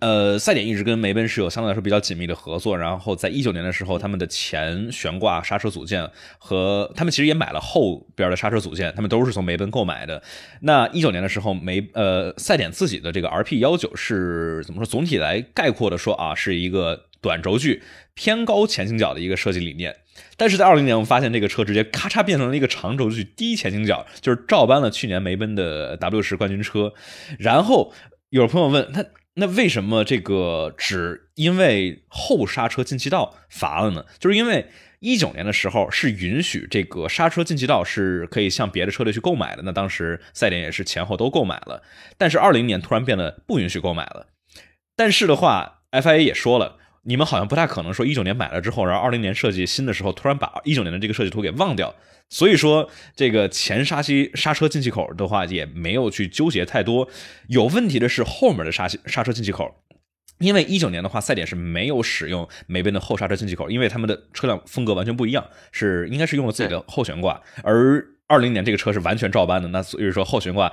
A: 呃，赛点一直跟梅奔是有相对来说比较紧密的合作，然后在一九年的时候，他们的前悬挂刹车组件和他们其实也买了后边的刹车组件，他们都是从梅奔购买的。那一九年的时候，梅呃赛点自己的这个 RP 幺九是怎么说？总体来概括的说啊，是一个短轴距、偏高前倾角的一个设计理念。但是在二零年，我们发现这个车直接咔嚓变成了一个长轴距低前倾角，就是照搬了去年梅奔的 W 十冠军车。然后有朋友问，那那为什么这个只因为后刹车进气道罚了呢？就是因为一九年的时候是允许这个刹车进气道是可以向别的车队去购买的，那当时赛点也是前后都购买了。但是二零年突然变得不允许购买了。但是的话，FIA 也说了。你们好像不太可能说一九年买了之后，然后二零年设计新的时候，突然把一九年的这个设计图给忘掉。所以说，这个前刹机刹车进气口的话，也没有去纠结太多。有问题的是后面的刹刹车进气口，因为一九年的话，赛点是没有使用梅奔的后刹车进气口，因为他们的车辆风格完全不一样，是应该是用了自己的后悬挂。而二零年这个车是完全照搬的，那所以说后悬挂。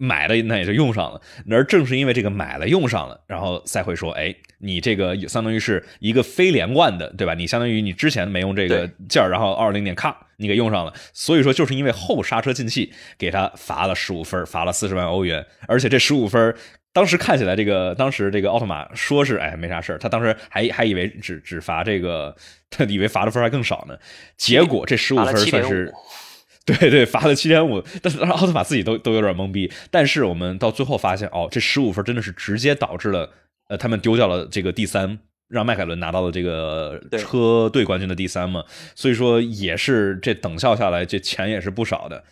A: 买了那也就用上了，而正是因为这个买了用上了，然后赛会说，哎，你这个相当于是一个非连贯的，对吧？你相当于你之前没用这个件儿，然后二零年咔你给用上了，所以说就是因为后刹车进气给他罚了十五分，罚了四十万欧元，而且这十五分当时看起来，这个当时这个奥特马说是哎没啥事儿，他当时还还以为只只罚这个，他以为罚的分还更少呢。结果这十五分算是，对对，罚了七点五。但是奥特马自己都都有点懵逼。但是我们到最后发现，哦，这十五分真的是直接导致了呃他们丢掉了这个第三，让迈凯伦拿到了这个车队冠军的第三嘛。所以说也是这等效下来，这钱也是不少的。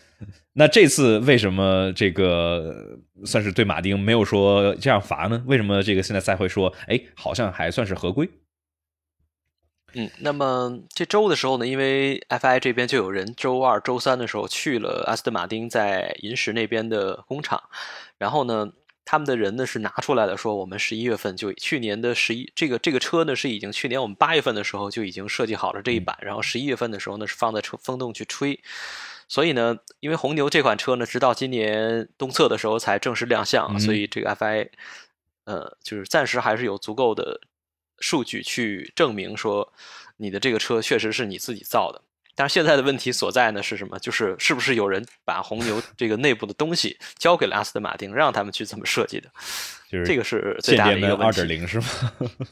A: 那这次为什么这个算是对马丁没有说这样罚呢？为什么这个现在赛会说，哎，好像还算是合规？
B: 嗯，那么这周的时候呢，因为 FI 这边就有人周二、周三的时候去了阿斯顿马丁在银石那边的工厂，然后呢，他们的人呢是拿出来了说，我们十一月份就去年的十一这个这个车呢是已经去年我们八月份的时候就已经设计好了这一版，然后十一月份的时候呢是放在车风洞去吹。所以呢，因为红牛这款车呢，直到今年东侧的时候才正式亮相，所以这个 FI，呃，就是暂时还是有足够的数据去证明说你的这个车确实是你自己造的。但是现在的问题所在呢是什么？就是是不是有人把红牛这个内部的东西 交给了阿斯顿马丁，让他们去这么设计的？
A: 就是
B: 这个是最大的一个
A: 二点零是吗？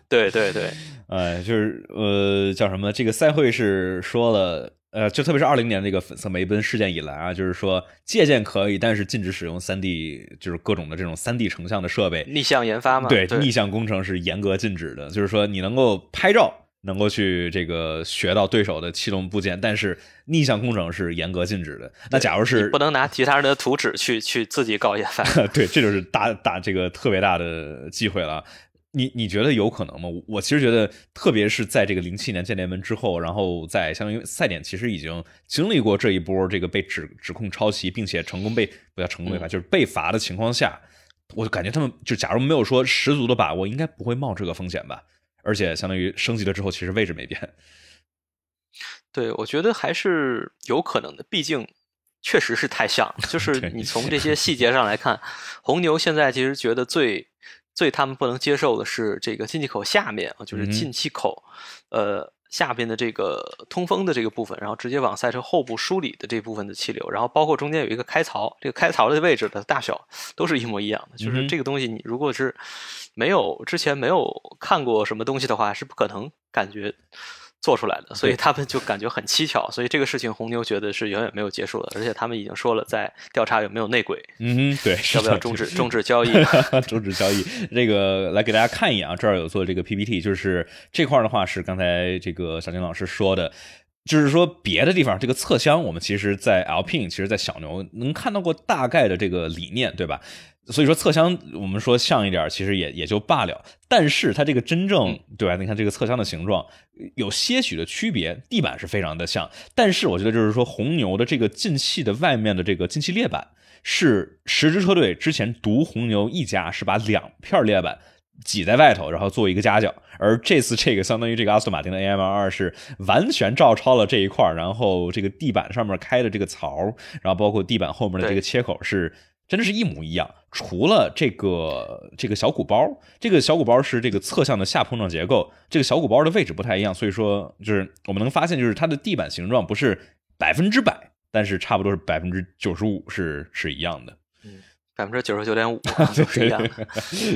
B: 对 对对，
A: 呃，就是呃，叫什么？这个赛会是说了。呃，就特别是二零年那个粉色梅奔事件以来啊，就是说借鉴可以，但是禁止使用三 D，就是各种的这种三 D 成像的设备。
B: 逆向研发嘛？
A: 对，逆向工程是严格禁止的。就是说，你能够拍照，能够去这个学到对手的气动部件，但是逆向工程是严格禁止的。那假如是
B: 不能拿其他人的图纸去去自己搞研发，
A: 对，这就是大大这个特别大的忌讳了。你你觉得有可能吗？我其实觉得，特别是在这个零七年建联盟之后，然后在相当于赛点其实已经经历过这一波这个被指指控抄袭，并且成功被不叫成功被罚，就是被罚的情况下，我就感觉他们就假如没有说十足的把握，应该不会冒这个风险吧。而且相当于升级了之后，其实位置没变。
B: 对，我觉得还是有可能的，毕竟确实是太像，就 是你从这些细节上来看，红牛现在其实觉得最。最他们不能接受的是这个进气口下面啊，就是进气口，呃下边的这个通风的这个部分，然后直接往赛车后部梳理的这部分的气流，然后包括中间有一个开槽，这个开槽的位置的大小都是一模一样的。就是这个东西，你如果是没有之前没有看过什么东西的话，是不可能感觉。做出来的，所以他们就感觉很蹊跷，所以这个事情红牛觉得是远远没有结束的，而且他们已经说了在调查有没有内鬼，
A: 嗯，对，
B: 要不要终止 终止交易？
A: 终止交易，这个来给大家看一眼啊，这儿有做这个 PPT，就是这块的话是刚才这个小金老师说的，就是说别的地方这个侧箱，我们其实在 Alpine，其实在小牛能看到过大概的这个理念，对吧？所以说侧箱我们说像一点，其实也也就罢了。但是它这个真正对吧？你看这个侧箱的形状有些许的区别，地板是非常的像。但是我觉得就是说红牛的这个进气的外面的这个进气裂板是十支车队之前独红牛一家是把两片裂板挤在外头，然后做一个夹角。而这次这个相当于这个阿斯顿马丁的 AM 二是完全照抄了这一块，然后这个地板上面开的这个槽，然后包括地板后面的这个切口是。真的是一模一样，除了这个这个小鼓包，这个小鼓包是这个侧向的下碰撞结构，这个小鼓包的位置不太一样，所以说就是我们能发现，就是它的地板形状不是百分之百，但是差不多是百分之九十五是是一样的，
B: 嗯，百分之九十九点五 是一样的。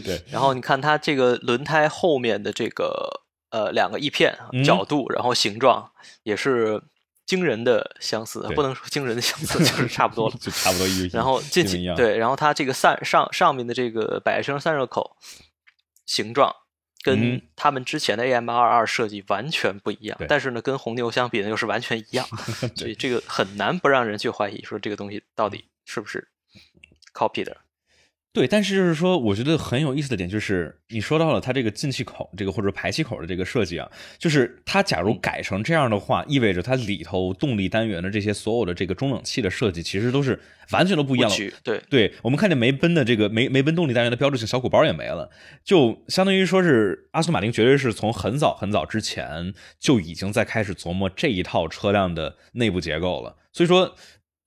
A: 对，
B: 然后你看它这个轮胎后面的这个呃两个翼片角度，然后形状也是。惊人的相似，不能说惊人的相似，就是差不多了，
A: 就差不多一
B: 然后进气对，然后它这个散上上面的这个百升散热口形状，跟他们之前的 AM 二二设计完全不一样。但是呢，跟红牛相比呢，又是完全一样。所以这个很难不让人去怀疑，说这个东西到底是不是 copy 的。
A: 对，但是就是说，我觉得很有意思的点就是，你说到了它这个进气口这个或者排气口的这个设计啊，就是它假如改成这样的话，意味着它里头动力单元的这些所有的这个中冷器的设计，其实都是完全都不一样
B: 了。对，
A: 对我们看见梅奔的这个梅梅奔动力单元的标志性小鼓包也没了，就相当于说是阿斯顿马丁绝对是从很早很早之前就已经在开始琢磨这一套车辆的内部结构了，所以说。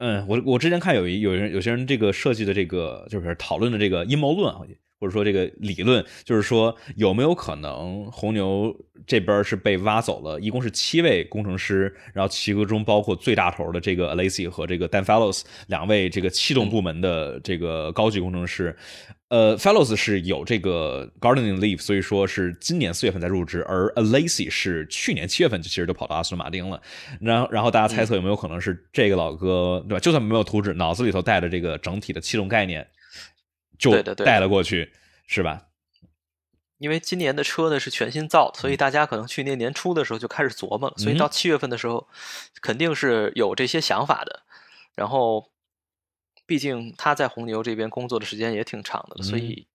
A: 嗯，我我之前看有一有人有些人这个设计的这个就是讨论的这个阴谋论啊，或者说这个理论，就是说有没有可能红牛这边是被挖走了，一共是七位工程师，然后其中包括最大头的这个 Alesi 和这个 Dan Fellows 两位这个气动部门的这个高级工程师。呃，Fellows 是有这个 gardening leave，所以说是今年四月份才入职，而 Alesi 是去年七月份就其实就跑到阿斯顿马丁了。然后，然后大家猜测有没有可能是这个老哥，对吧？就算没有图纸，脑子里头带着这个整体的气动概念，就带了过去，是吧？
B: 因为今年的车呢是全新造，所以大家可能去年年初的时候就开始琢磨了，所以到七月份的时候肯定是有这些想法的。然后。毕竟他在红牛这边工作的时间也挺长的，所以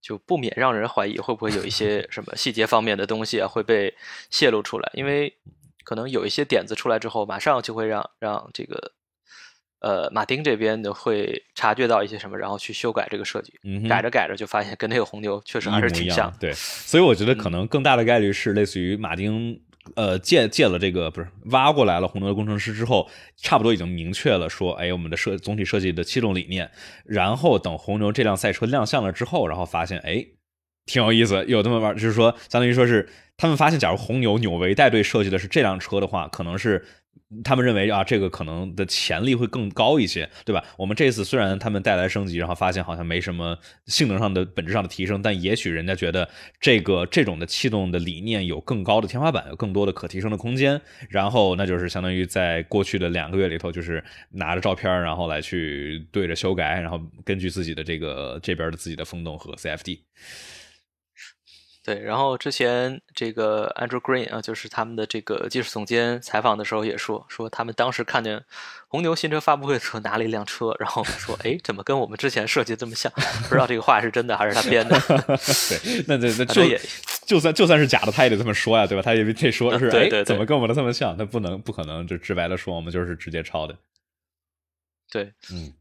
B: 就不免让人怀疑会不会有一些什么细节方面的东西啊会被泄露出来。因为可能有一些点子出来之后，马上就会让让这个呃马丁这边的会察觉到一些什么，然后去修改这个设计。改着改着就发现跟那个红牛确实还是挺像。
A: 对，所以我觉得可能更大的概率是类似于马丁。呃，借借了这个不是挖过来了红牛的工程师之后，差不多已经明确了说，哎，我们的设总体设计的七种理念。然后等红牛这辆赛车亮相了之后，然后发现，哎，挺有意思，有这么玩，就是说，相当于说是他们发现，假如红牛纽维带队设计的是这辆车的话，可能是。他们认为啊，这个可能的潜力会更高一些，对吧？我们这次虽然他们带来升级，然后发现好像没什么性能上的本质上的提升，但也许人家觉得这个这种的气动的理念有更高的天花板，有更多的可提升的空间。然后那就是相当于在过去的两个月里头，就是拿着照片，然后来去对着修改，然后根据自己的这个这边的自己的风洞和 CFD。
B: 对，然后之前这个 Andrew Green 啊，就是他们的这个技术总监采访的时候也说，说他们当时看见红牛新车发布会的时候拿了一辆车，然后说，哎，怎么跟我们之前设计这么像？不知道这个话是真的还是他编的。
A: 对，那那那就就算就算是假的，他也得这么说呀，对吧？他也得说是，
B: 哎，
A: 怎么跟我们的这么像？他不能不可能就直白的说我们就是直接抄的。
B: 对，
A: 嗯。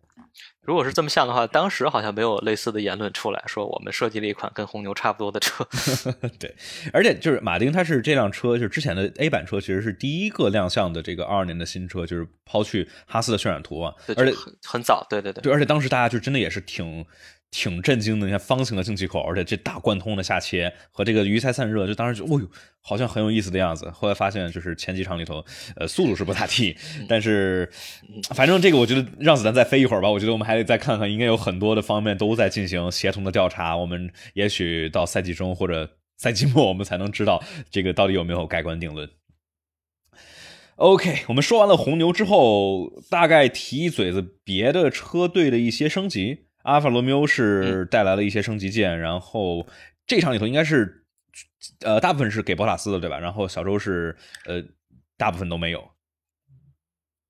B: 如果是这么像的话，当时好像没有类似的言论出来说我们设计了一款跟红牛差不多的车。
A: 对，而且就是马丁，他是这辆车，就是之前的 A 版车，其实是第一个亮相的这个二二年的新车，就是抛去哈斯的渲染图啊，而且
B: 很很早，对对对，
A: 对，而且当时大家就真的也是挺。挺震惊的，你看方形的进气口，而且这大贯通的下切和这个鱼菜散热，就当时就哦呦，好像很有意思的样子。后来发现就是前几场里头，呃，速度是不咋地，但是反正这个我觉得让子弹再飞一会儿吧。我觉得我们还得再看看，应该有很多的方面都在进行协同的调查。我们也许到赛季中或者赛季末，我们才能知道这个到底有没有盖棺定论。OK，我们说完了红牛之后，大概提一嘴子别的车队的一些升级。阿尔法罗密欧是带来了一些升级件，然后这场里头应该是，呃，大部分是给博塔斯的，对吧？然后小周是，呃，大部分都没有。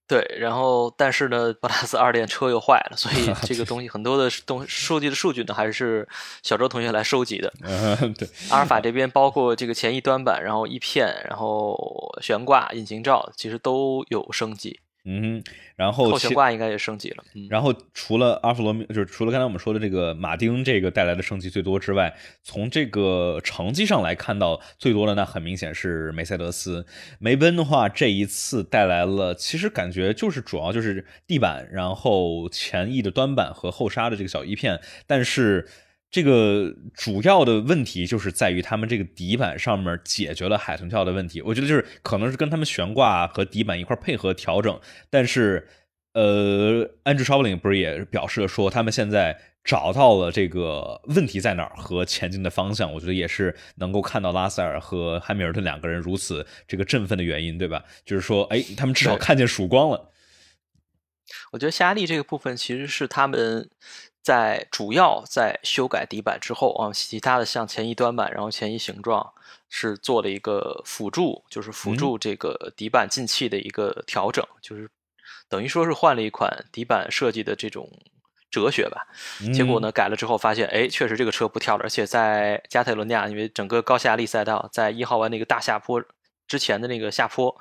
B: 对，然后但是呢，博塔斯二电车又坏了，所以 这个东西很多的东收集的数据呢，还是小周同学来收集的。
A: 对，
B: 阿尔法这边包括这个前翼端板，然后翼片，然后悬挂、引擎罩，其实都有升级。
A: 嗯，然后
B: 后悬挂应该也升级了。
A: 然后除了阿弗罗密，就是除了刚才我们说的这个马丁这个带来的升级最多之外，从这个成绩上来看到最多的那很明显是梅赛德斯。梅奔的话，这一次带来了，其实感觉就是主要就是地板，然后前翼的端板和后刹的这个小翼片，但是。这个主要的问题就是在于他们这个底板上面解决了海豚跳的问题，我觉得就是可能是跟他们悬挂和底板一块配合调整。但是，呃，Andrew s h o l i n g 不是也表示了说，他们现在找到了这个问题在哪儿和前进的方向。我觉得也是能够看到拉塞尔和汉密尔顿两个人如此这个振奋的原因，对吧？就是说，哎，他们至少看见曙光了。
B: 我觉得夏利这个部分其实是他们。在主要在修改底板之后啊，其他的像前翼端板，然后前翼形状是做了一个辅助，就是辅助这个底板进气的一个调整，就是等于说是换了一款底板设计的这种哲学吧。结果呢，改了之后发现，哎，确实这个车不跳了，而且在加泰罗尼亚，因为整个高下力赛道在一号弯那个大下坡之前的那个下坡，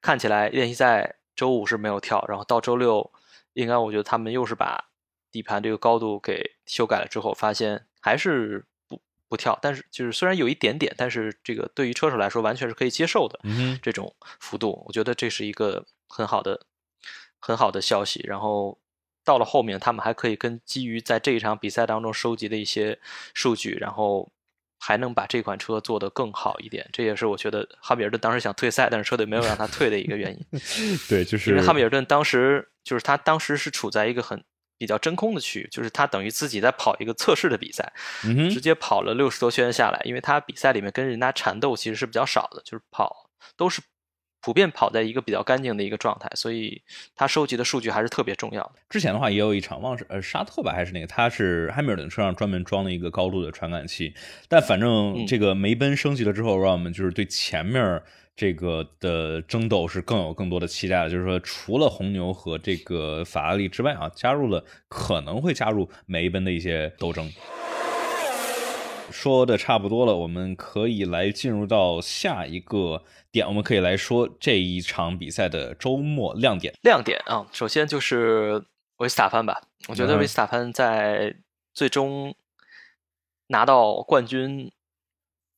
B: 看起来练习赛周五是没有跳，然后到周六，应该我觉得他们又是把。底盘这个高度给修改了之后，发现还是不不跳，但是就是虽然有一点点，但是这个对于车手来说完全是可以接受的这种幅度，我觉得这是一个很好的很好的消息。然后到了后面，他们还可以跟基于在这一场比赛当中收集的一些数据，然后还能把这款车做得更好一点。这也是我觉得哈密尔顿当时想退赛，但是车队没有让他退的一个原因。
A: 对，就是
B: 因为哈密尔顿当时就是他当时是处在一个很比较真空的区域，就是他等于自己在跑一个测试的比赛，
A: 嗯
B: 直接跑了六十多圈下来，因为他比赛里面跟人家缠斗其实是比较少的，就是跑都是普遍跑在一个比较干净的一个状态，所以他收集的数据还是特别重要的。
A: 之前的话也有一场，忘是呃沙特吧还是那个，他是汉密尔顿车上专门装了一个高度的传感器，但反正
B: 嗯
A: 这个梅奔升级了之后，让我们就是对前面这个的争斗是更有更多的期待了。就是说，除了红牛和这个法拉利之外啊，加入了可能会加入梅奔的一些斗争。说的差不多了，我们可以来进入到下一个点，我们可以来说这一场比赛的周末亮点。
B: 亮点啊，首先就是维斯塔潘吧，我觉得
A: 嗯
B: 维斯塔潘在最终拿到冠军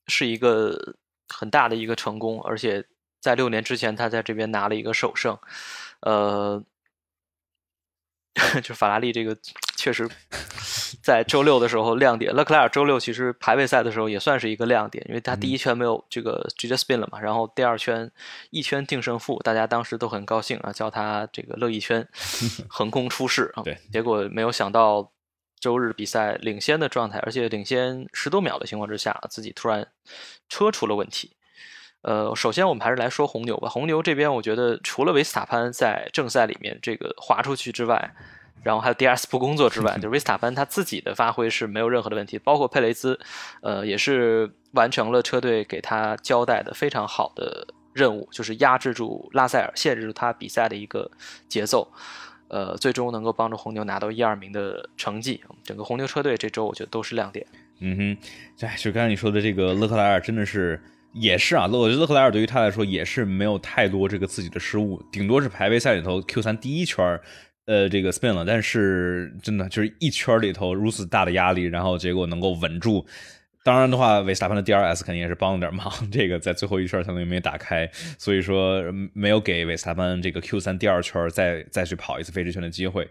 B: 是一个很大的一个成功，而且在六年之前他在这边拿了一个首胜，呃，就法拉利这个确实在周六的时候亮点，勒克莱尔周六其实排位赛的时候也算是一个亮点，因为他第一圈没有这个直接 spin 了嘛，然后第二圈一圈定胜负，大家当时都很高兴啊，叫他这个乐一圈 横空出世啊，
A: 对，
B: 结果没有想到周日比赛领先的状态，而且领先十多秒的情况之下，自己突然车出了问题。呃，首先我们还是来说红牛吧。红牛这边，我觉得除了维斯塔潘在正赛里面这个滑出去之外，然后还有 DRS 不工作之外，就是维斯塔潘他自己的发挥是没有任何的问题，包括佩雷兹，呃，也是完成了车队给他交代的非常好的任务，就是压制住拉塞尔，限制住他比赛的一个节奏。呃，最终能够帮助红牛拿到一二名的成绩，整个红牛车队这周我觉得都是亮点。
A: 嗯哼，哎，就刚才你说的这个勒克莱尔真的是也是啊，我觉得勒克莱尔对于他来说也是没有太多这个自己的失误，顶多是排位赛里头 Q 三第一圈呃这个 spin 了，但是真的就是一圈里头如此大的压力，然后结果能够稳住。当然的话，维斯塔潘的 DRS 肯定也是帮了点忙，这个在最后一圈相当于没打开，所以说嗯没有给维斯塔潘这个 Q 三第二圈再再去跑一次飞驰圈的机会。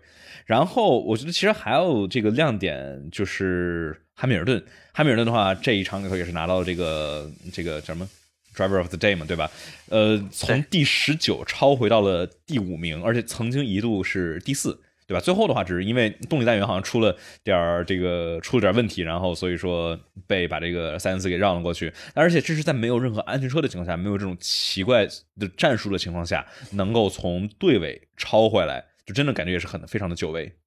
A: 然后我觉得其实还有这个亮点就是汉密尔顿，汉密尔顿的话这一场里头也是拿到这个这个叫什么 Driver of the Day 嘛，对吧？呃，从第十九超回到了第五名，而且曾经一度是第四。对吧？最后的话，只是因为动力单元好像出了点儿这个出了点问题，然后所以说被把这个塞恩斯给让了过去。而且这是在没有任何安全车的情况下，没有这种奇怪的战术的情况下，能够从队尾超回来，就真的感觉也是很非常的久违。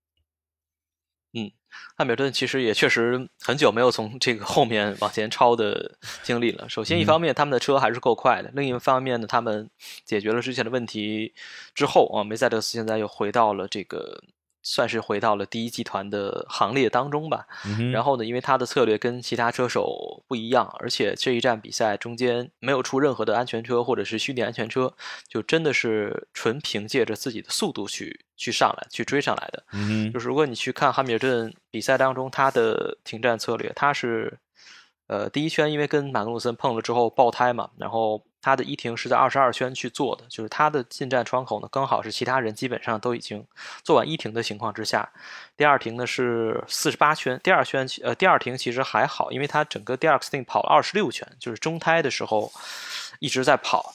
B: 汉密尔顿其实也确实很久没有从这个后面往前超的经历了。首先，一方面他们的车还是够快的；另一方面呢，他们解决了之前的问题之后啊，梅赛德斯现在又回到了这个算是回到了第一集团的行列当中吧。
A: 嗯、
B: 然后呢，因为他的策略跟其他车手不一样，而且这一站比赛中间没有出任何的安全车或者是虚拟安全车，就真的是纯凭借着自己的速度去去上来、去追上来的。
A: 嗯
B: 就是如果你去看汉密尔顿比赛当中他的停战策略，他是呃第一圈因为跟马格努森碰了之后爆胎嘛，然后他的一停是在二十二圈去做的，就是他的进站窗口呢刚好是其他人基本上都已经做完一停的情况之下，第二停呢是四十八圈，第二圈呃第二停其实还好，因为他整个第二个 sting 跑了二十六圈，就是中胎的时候一直在跑。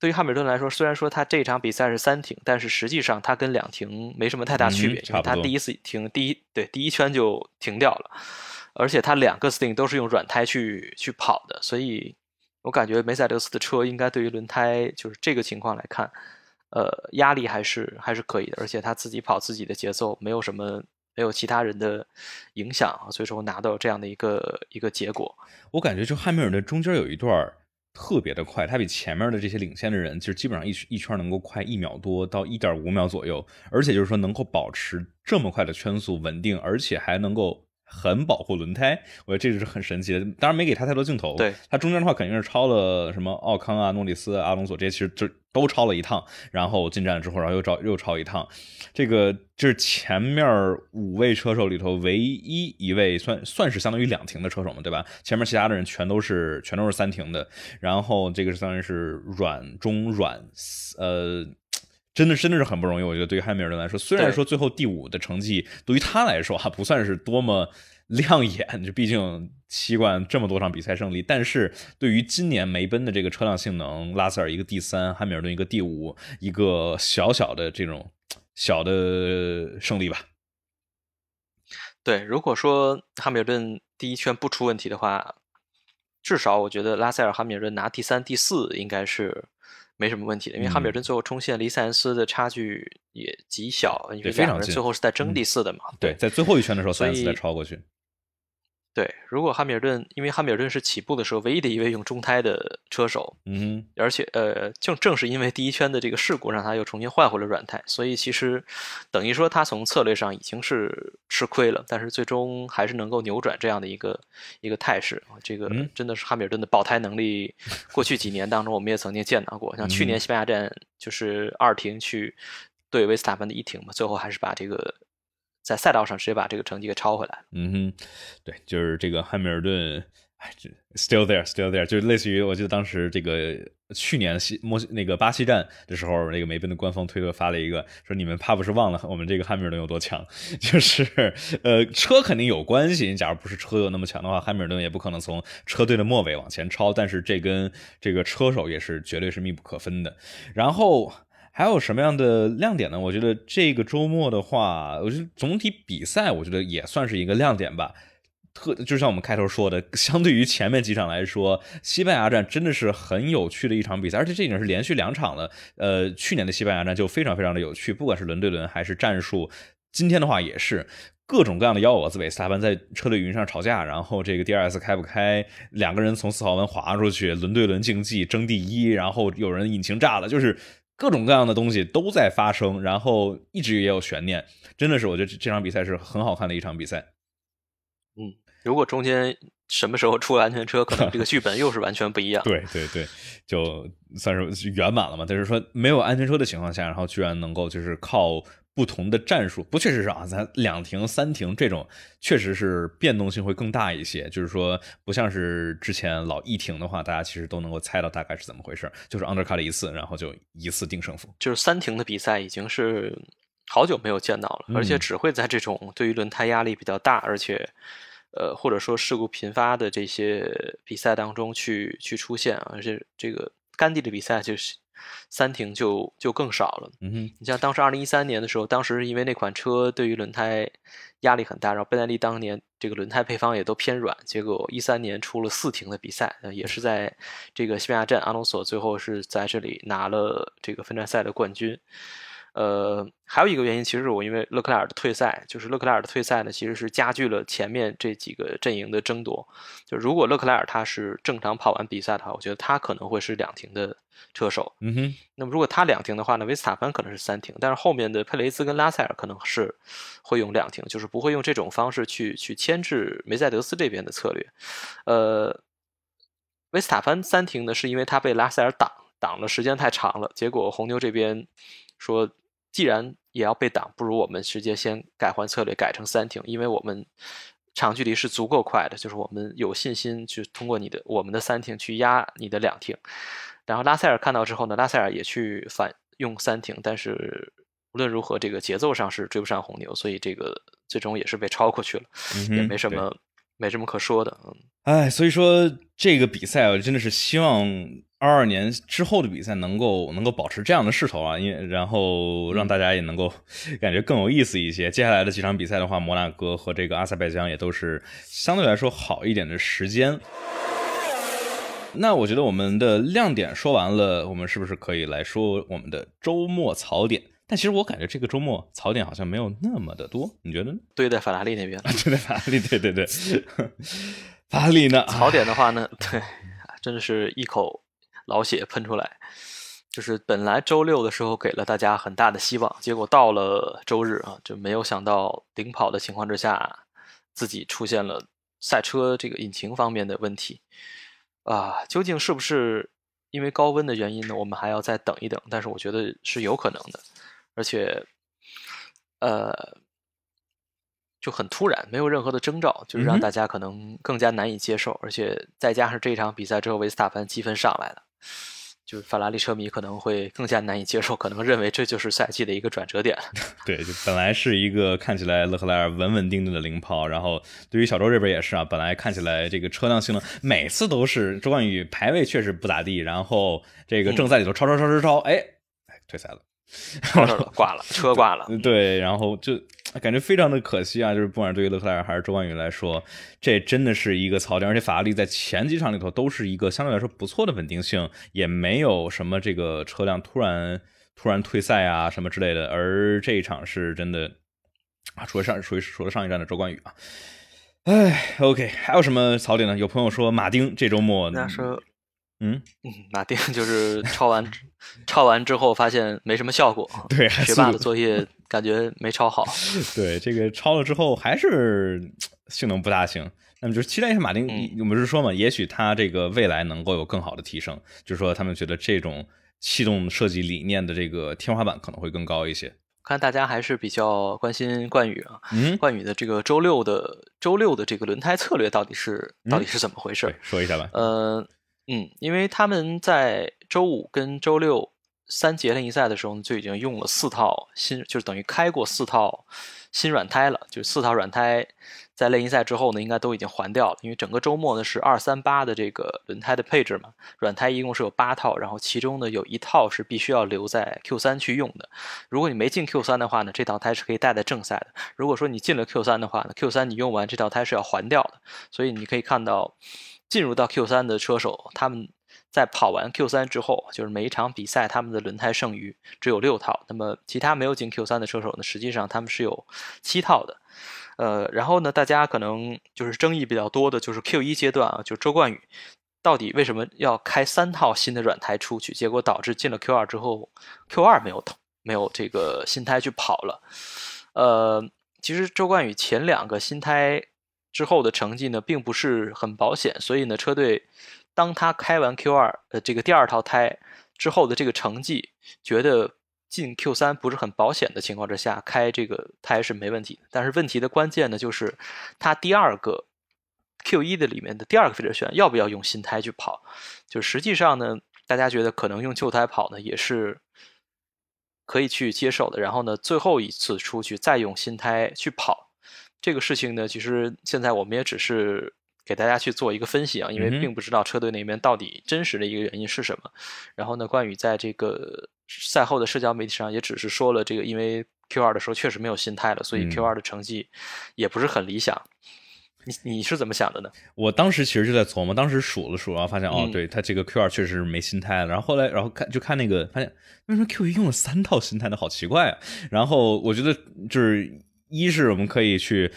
B: 对于汉密尔顿来说，虽然说他这场比赛是三停，但是实际上他跟两停没什么太大区别，
A: 嗯
B: 因为他第一次停第一对第一圈就停掉了，而且他两个 sting 都是用软胎去去跑的，所以我感觉梅赛德斯的车应该对于轮胎就是这个情况来看，呃，压力还是还是可以的，而且他自己跑自己的节奏，没有什么没有其他人的影响啊，所以说拿到这样的一个一个结果。
A: 我感觉就汉密尔顿中间有一段特别的快，他比前面的这些领先的人，其实基本上一一圈能够快一秒多到一点五秒左右，而且就是说能够保持这么快的圈速稳定，而且还能够。很保护轮胎，我觉得这个是很神奇的。当然没给他太多镜头，
B: 对
A: 他中间的话肯定是超了什么奥康啊、诺里斯、阿隆索这些，其实就都超了一趟，然后进站之后，然后又超又超一趟。这个就是前面五位车手里头唯一一位算算是相当于两停的车手嘛，对吧？前面其他的人全都是全都是三停的，然后这个是相当于是软中软，呃。真的真的是很不容易。我觉得对于汉密尔顿来说，虽然说最后第五的成绩对于他来说啊不算是多么亮眼，就毕竟七冠这么多场比赛胜利，但是对于今年梅奔的这个车辆性能，拉塞尔一个第三，汉密尔顿一个第五，一个小小的这种小的胜利吧。
B: 对，如果说汉密尔顿第一圈不出问题的话，至少我觉得拉塞尔、汉密尔顿拿第三、第四应该是没什么问题的，因为汉密尔顿最后冲线离塞恩斯的差距也极小，因为两个人最后是在争第四的嘛。
A: 对，在最后一圈的时候，塞恩斯再超过去。
B: 对，如果汉密尔顿，因为汉密尔顿是起步的时候唯一的一位用中胎的车手，
A: 嗯，
B: 而且呃，正正是因为第一圈的这个事故，让他又重新换回了软胎，所以其实等于说他从策略上已经是吃亏了，但是最终还是能够扭转这样的一个一个态势。这个真的是汉密尔顿的爆胎能力，过去几年当中我们也曾经见到过，像去年西班牙站就是二停去对维斯塔潘的一停嘛，最后还是把这个。在赛道上直接把这个成绩给超回来
A: 嗯哼，对，就是这个汉密尔顿，哎，still there，still there，就类似于我记得当时这个去年西墨那个巴西站的时候，那个梅奔的官方推特发了一个说你们怕不是忘了我们这个汉密尔顿有多强？就是呃，车肯定有关系，你假如不是车有那么强的话，汉密尔顿也不可能从车队的末尾往前超。但是这跟这个车手也是绝对是密不可分的。然后。还有什么样的亮点呢？我觉得这个周末的话，我觉得总体比赛，我觉得也算是一个亮点吧。特就像我们开头说的，相对于前面几场来说，西班牙站真的是很有趣的一场比赛，而且这已经是连续两场了。呃，去年的西班牙站就非常非常的有趣，不管是轮对轮还是战术，今天的话也是各种各样的幺蛾子，韦斯塔潘在车队云上吵架，然后这个 DRS 开不开，两个人从四号弯滑出去，轮对轮竞技争第一，然后有人引擎炸了，就是。各种各样的东西都在发生，然后一直也有悬念，真的是我觉得这场比赛是很好看的一场比赛。
B: 嗯，如果中间什么时候出了安全车，可能这个剧本又是完全不一样。
A: 对对对，就算是圆满了嘛。但是说没有安全车的情况下，然后居然能够就是靠。不同的战术，不确实是啊，咱两停三停这种，确实是变动性会更大一些。就是说，不像是之前老一停的话，大家其实都能够猜到大概是怎么回事，就是 undercut 一次，然后就一次定胜负。
B: 就是三停的比赛已经是好久没有见到了，而且只会在这种对于轮胎压力比较大，而且呃或者说事故频发的这些比赛当中去去出现啊，而且这个甘地的比赛就是。三停就就更少了。
A: 嗯哼，
B: 你像当时二零一三年的时候，当时是因为那款车对于轮胎压力很大，然后贝耐利当年这个轮胎配方也都偏软，结果一三年出了四停的比赛，也是在这个西班牙站，阿隆索最后是在这里拿了这个分站赛的冠军。呃，还有一个原因，其实是我因为勒克莱尔的退赛，就是勒克莱尔的退赛呢，其实是加剧了前面这几个阵营的争夺。就如果勒克莱尔他是正常跑完比赛的话，我觉得他可能会是两停的车手。
A: 嗯哼。
B: 那么如果他两停的话呢，维斯塔潘可能是三停，但是后面的佩雷兹跟拉塞尔可能是会用两停，就是不会用这种方式去去牵制梅赛德斯这边的策略。呃，维斯塔潘三停呢，是因为他被拉塞尔挡挡的时间太长了，结果红牛这边说。既然也要被挡，不如我们直接先改换策略，改成三停，因为我们长距离是足够快的，就是我们有信心去通过你的我们的三停去压你的两停。然后拉塞尔看到之后呢，拉塞尔也去反用三停，但是无论如何，这个节奏上是追不上红牛，所以这个最终也是被超过去了，也没什么没什么可说的。嗯，
A: 哎，所以说这个比赛我真的是希望。二二年之后的比赛能够能够保持这样的势头啊，因为然后让大家也能够感觉更有意思一些。接下来的几场比赛的话，摩纳哥和这个阿塞拜疆也都是相对来说好一点的时间。那我觉得我们的亮点说完了，我们是不是可以来说我们的周末槽点？但其实我感觉这个周末槽点好像没有那么的多，你觉得呢？
B: 堆在法拉利那边，
A: 堆在法拉利，对对对，法拉利呢？
B: 槽点的话呢，对，真的是一口。老血喷出来，就是本来周六的时候给了大家很大的希望，结果到了周日啊，就没有想到领跑的情况之下，自己出现了赛车这个引擎方面的问题啊，究竟是不是因为高温的原因呢？我们还要再等一等，但是我觉得是有可能的，而且，呃。就很突然，没有任何的征兆，就是让大家可能更加难以接受，而且再加上这一场比赛之后，维斯塔潘积分上来了，就是法拉利车迷可能会更加难以接受，可能认为这就是赛季的一个转折点。
A: 对，就本来是一个看起来勒克莱尔稳稳定定的领跑，然后对于小周这边也是啊，本来看起来这个车辆性能每次都是周冠宇排位确实不咋地，然后这个正赛里头超超超超超，哎，退赛了。
B: 挂了，车挂了。
A: 对，然后就感觉非常的可惜啊！就是不管对于勒克莱尔还是周冠宇来说，这真的是一个槽点。而且法拉利在前几场里头都是一个相对来说不错的稳定性，也没有什么这个车辆突然突然退赛啊什么之类的。而这一场是真的啊，除了上属于除了上一站的周冠宇啊，哎，OK，还有什么槽点呢？有朋友说马丁这周末
B: 那说。
A: 嗯
B: 嗯，马丁就是抄完 抄完之后发现没什么效果，
A: 对
B: 学霸的作业感觉没抄好。
A: 对，这个抄了之后还是性能不大行。那么就是期待一下马丁，我们是说嘛，也许他这个未来能够有更好的提升。就是说他们觉得这种气动设计理念的这个天花板可能会更高一些。
B: 看大家还是比较关心冠宇啊，
A: 嗯，
B: 冠宇的这个周六的周六的这个轮胎策略到底是到底是怎么回事？
A: 说一下吧。
B: 呃。嗯，因为他们在周五跟周六三节练习赛的时候就已经用了四套新，就是等于开过四套新软胎了。就四套软胎在练习赛之后呢，应该都已经还掉了。因为整个周末呢是二三八的这个轮胎的配置嘛，软胎一共是有八套，然后其中呢有一套是必须要留在 Q 三去用的。如果你没进 Q 三的话呢，这套胎是可以带在正赛的。如果说你进了 Q 三的话呢，Q 三你用完这套胎是要还掉的。所以你可以看到。进入到 Q 三的车手，他们在跑完 Q 三之后，就是每一场比赛他们的轮胎剩余只有六套。那么其他没有进 Q 三的车手呢，实际上他们是有七套的。呃，然后呢，大家可能就是争议比较多的就是 Q 一阶段啊，就周冠宇到底为什么要开三套新的软胎出去？结果导致进了 Q 二之后，Q 二没有没有这个新胎去跑了。呃，其实周冠宇前两个新胎。之后的成绩呢，并不是很保险，所以呢，车队当他开完 Q 二呃这个第二套胎之后的这个成绩，觉得进 Q 三不是很保险的情况之下，开这个胎是没问题。但是问题的关键呢，就是他第二个 Q 一的里面的第二个飞车旋要不要用新胎去跑？就实际上呢，大家觉得可能用旧胎跑呢，也是可以去接受的。然后呢，最后一次出去再用新胎去跑。这个事情呢，其实现在我们也只是给大家去做一个分析啊，因为并不知道车队那边到底真实的一个原因是什么。然后呢，关羽在这个赛后的社交媒体上也只是说了这个，因为 Q 二的时候确实没有心态了，所以 Q 二的成绩也不是很理想。你你是怎么想的呢？
A: 我当时其实就在琢磨，当时数了数，然后发现哦，对他这个 Q 二确实是没心态了。然后后来，然后看就看那个，发现为什么 Q 一用了三套心态呢？好奇怪啊！然后我觉得就是。一是我们可以去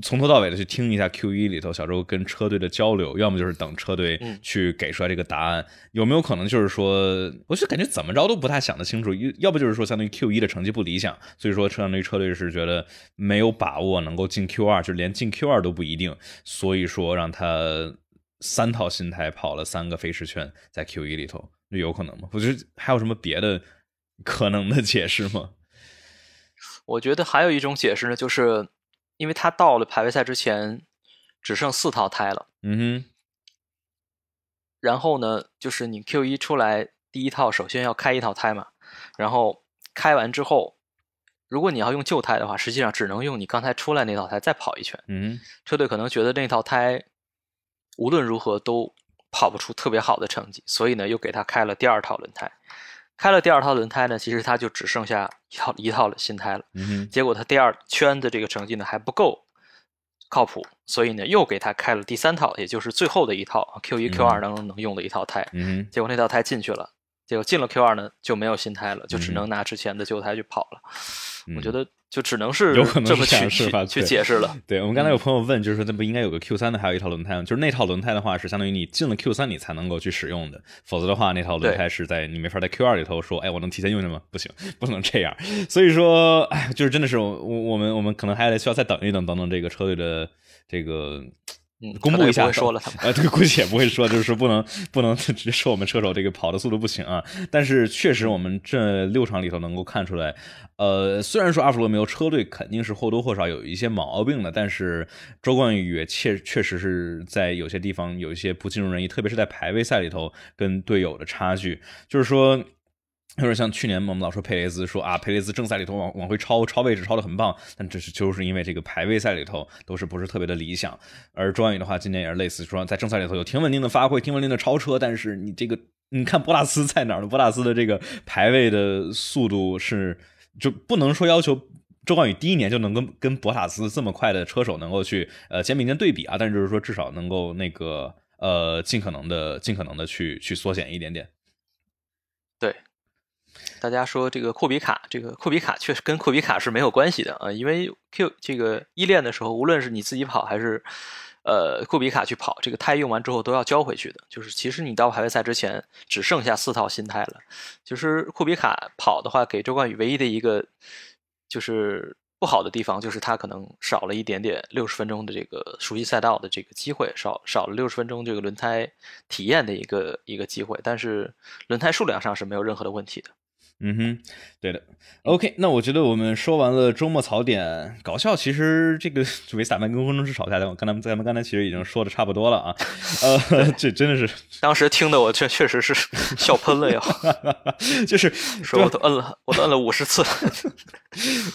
A: 从头到尾的去听一下 Q 一里头小周跟车队的交流，要么就是等车队去给出来这个答案。有没有可能就是说，我就感觉怎么着都不太想得清楚。要不就是说，相当于 Q 一的成绩不理想，所以说相当于车队是觉得没有把握能够进 Q 二，就连进 Q 二都不一定。所以说让他三套心态跑了三个飞驰圈，在 Q 一里头，有可能吗？我觉得还有什么别的可能的解释吗？
B: 我觉得还有一种解释呢，就是因为他到了排位赛之前只剩四套胎了，
A: 嗯哼。
B: 然后呢，就是你 Q 一出来第一套，首先要开一套胎嘛，然后开完之后，如果你要用旧胎的话，实际上只能用你刚才出来那套胎再跑一圈，
A: 嗯。
B: 车队可能觉得那套胎无论如何都跑不出特别好的成绩，所以呢，又给他开了第二套轮胎。开了第二套轮胎呢，其实他就只剩下一套 一套的新胎了。
A: 嗯
B: 结果他第二圈的这个成绩呢还不够靠谱，所以呢又给他开了第三套，也就是最后的一套 Q 一 Q 二能能用的一套胎。
A: 嗯
B: 结果那套胎进去了，结果进了 Q 二呢就没有新胎了，就只能拿之前的旧胎去跑了。我觉得。就只能是
A: 有可能
B: 这么
A: 去
B: 去解释了。
A: 对我们刚才有朋友问，就是说那不应该有个 Q 三的，还有一套轮胎吗？就是那套轮胎的话，是相当于你进了 Q 三你才能够去使用的，否则的话，那套轮胎是在你没法在 Q 二里头说，哎，我能提前用去吗？不行，不能这样。所以说，哎，就是真的是我我们我们可能还得需要再等一等，等等这个车队的这个公布一下，
B: 说了他
A: 们，呃，这个估计也不会说，就是说不能不能直接说我们车手这个跑的速度不行啊。但是确实，我们这六场里头能够看出来，呃，虽然说阿弗罗没有车队肯定是或多或少有一些毛病的，但是周冠宇也确确实是在有些地方有一些不尽如人意，特别是在排位赛里头跟队友的差距，就是说。有点像去年我们老说佩雷兹说啊，佩雷兹正赛里头往往回超超位置超的很棒，但这是就是因为这个排位赛里头都是不是特别的理想。而周冠宇的话，今年也是类似，说在正赛里头有挺稳定的发挥，挺稳定的超车，但是你这个你看博拉斯在哪儿呢？博拉斯的这个排位的速度是就不能说要求周冠宇第一年就能跟跟博塔斯这么快的车手能够去呃肩并肩对比啊，但是就是说至少能够那个呃尽可能的尽可能的去去缩减一点点。
B: 大家说这个库比卡，这个库比卡确实跟库比卡是没有关系的啊，因为 Q 这个一练的时候，无论是你自己跑还是呃库比卡去跑，这个胎用完之后都要交回去的。就是其实你到排位赛之前只剩下四套新胎了。就是库比卡跑的话，给周冠宇唯一的一个就是不好的地方，就是他可能少了一点点六十分钟的这个熟悉赛道的这个机会，少少了六十分钟这个轮胎体验的一个一个机会。但是轮胎数量上是没有任何的问题的。
A: 嗯哼，对的。OK，那我觉得我们说完了周末槽点，搞笑。其实这个维斯塔潘跟工程师吵架的，我跟他们咱们刚才其实已经说的差不多了啊。呃，这真的是
B: 当时听的我确确实是 笑喷了呀。
A: 就是
B: 说我都摁了，我都摁了五十次。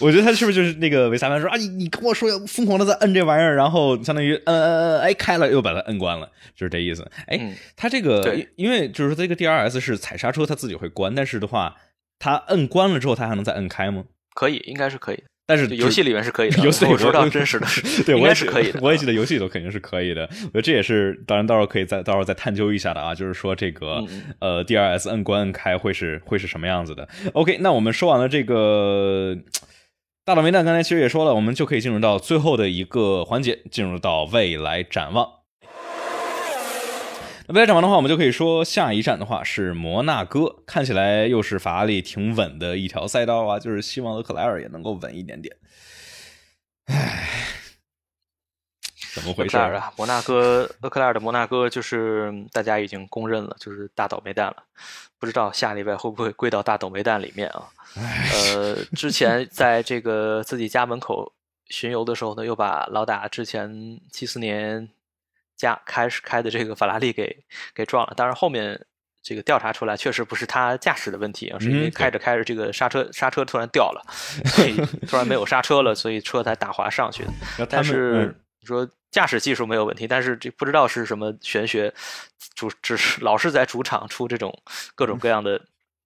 A: 我觉得他是不是就是那个维斯塔潘说啊，你你跟我说要疯狂的在摁这玩意儿，然后相当于摁摁摁，哎开了又把它摁关了，就是这意思。哎，他这个因为就是说这个 DRS 是踩刹车它自己会关，但是的话。它摁关了之后，它还能再摁开吗？
B: 可以，应该是可以。
A: 但是
B: 游戏里面是可以的。
A: 游戏
B: 我知道真实的是，
A: 对，
B: 我也是可以的。
A: 我也记得游戏里头肯定是可以的。我觉得这也是，当然到时候可以再到时候再探究一下的啊。就是说这个呃，DRS 摁关摁开会是会是什么样子的？OK，那我们说完了这个大倒霉蛋，刚才其实也说了，我们就可以进入到最后的一个环节，进入到未来展望。那未来展望的话，我们就可以说下一站的话是摩纳哥，看起来又是法拉利挺稳的一条赛道啊，就是希望勒克莱尔也能够稳一点点。唉，怎么回事
B: 啊？摩纳哥，勒克莱尔的摩纳哥就是大家已经公认了，就是大倒霉蛋了。不知道下礼拜会不会归到大倒霉蛋里面啊？呃，之前在这个自己家门口巡游的时候呢，又把老打之前七四年。加开始开的这个法拉利给给撞了，当然后面这个调查出来确实不是他驾驶的问题，而是因为开着开着这个刹车刹车突然掉了，所以突然没有刹车了，所以车才打滑上去的。但是你说驾驶技术没有问题，但是这不知道是什么玄学，主只是老是在主场出这种各种各样的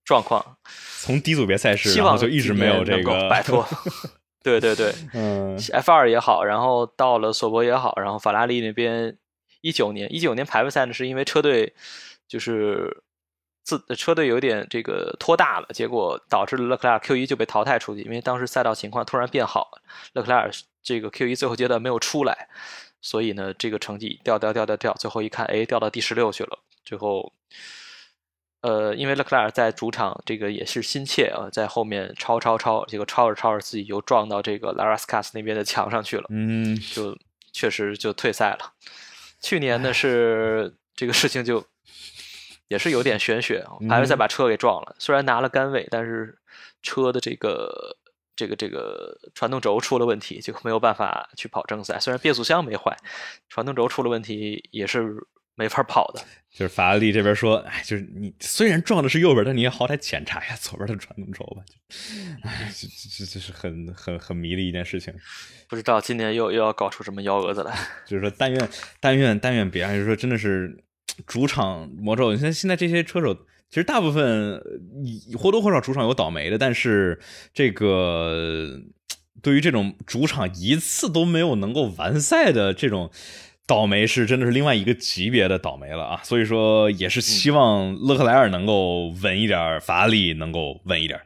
B: 状况。
A: 从低组别赛事，
B: 希望
A: 就一直没有这个
B: 摆脱。对对对，嗯，F 二也好，然后到了索博也好，然后法拉利那边。一九年，一九年排位赛呢，是因为车队就是自车队有点这个拖大了，结果导致了勒克莱尔 Q 一就被淘汰出去。因为当时赛道情况突然变好了，勒克莱尔这个 Q 一最后阶段没有出来，所以呢，这个成绩掉掉掉掉掉，最后一看，哎，掉到第十六去了。最后，呃，因为勒克莱尔在主场这个也是心切啊，在后面超超超，结果超着超着自己又撞到这个拉拉斯卡斯那边的墙上去了，
A: 嗯，
B: 就确实就退赛了。去年呢是这个事情就 也是有点玄学，还是再把车给撞了，虽然拿了杆位，但是车的这个这个这个传动轴出了问题，就没有办法去跑正赛。虽然变速箱没坏，传动轴出了问题也是没法跑的。
A: 就是法拉利这边说，哎，就是你虽然撞的是右边，但你也好歹检查一下左边的传动轴吧。哎，这这这是很很很迷的一件事情。
B: 不知道今年又又要搞出什么幺蛾子来。
A: 就是说，但愿但愿但愿别，就是说，真的是主场魔咒。你看现在这些车手，其实大部分或多或少主场有倒霉的，但是这个对于这种主场一次都没有能够完赛的这种。倒霉是真的是另外一个级别的倒霉了啊！所以说也是希望勒克莱尔能够稳一点，法拉利能够稳一点。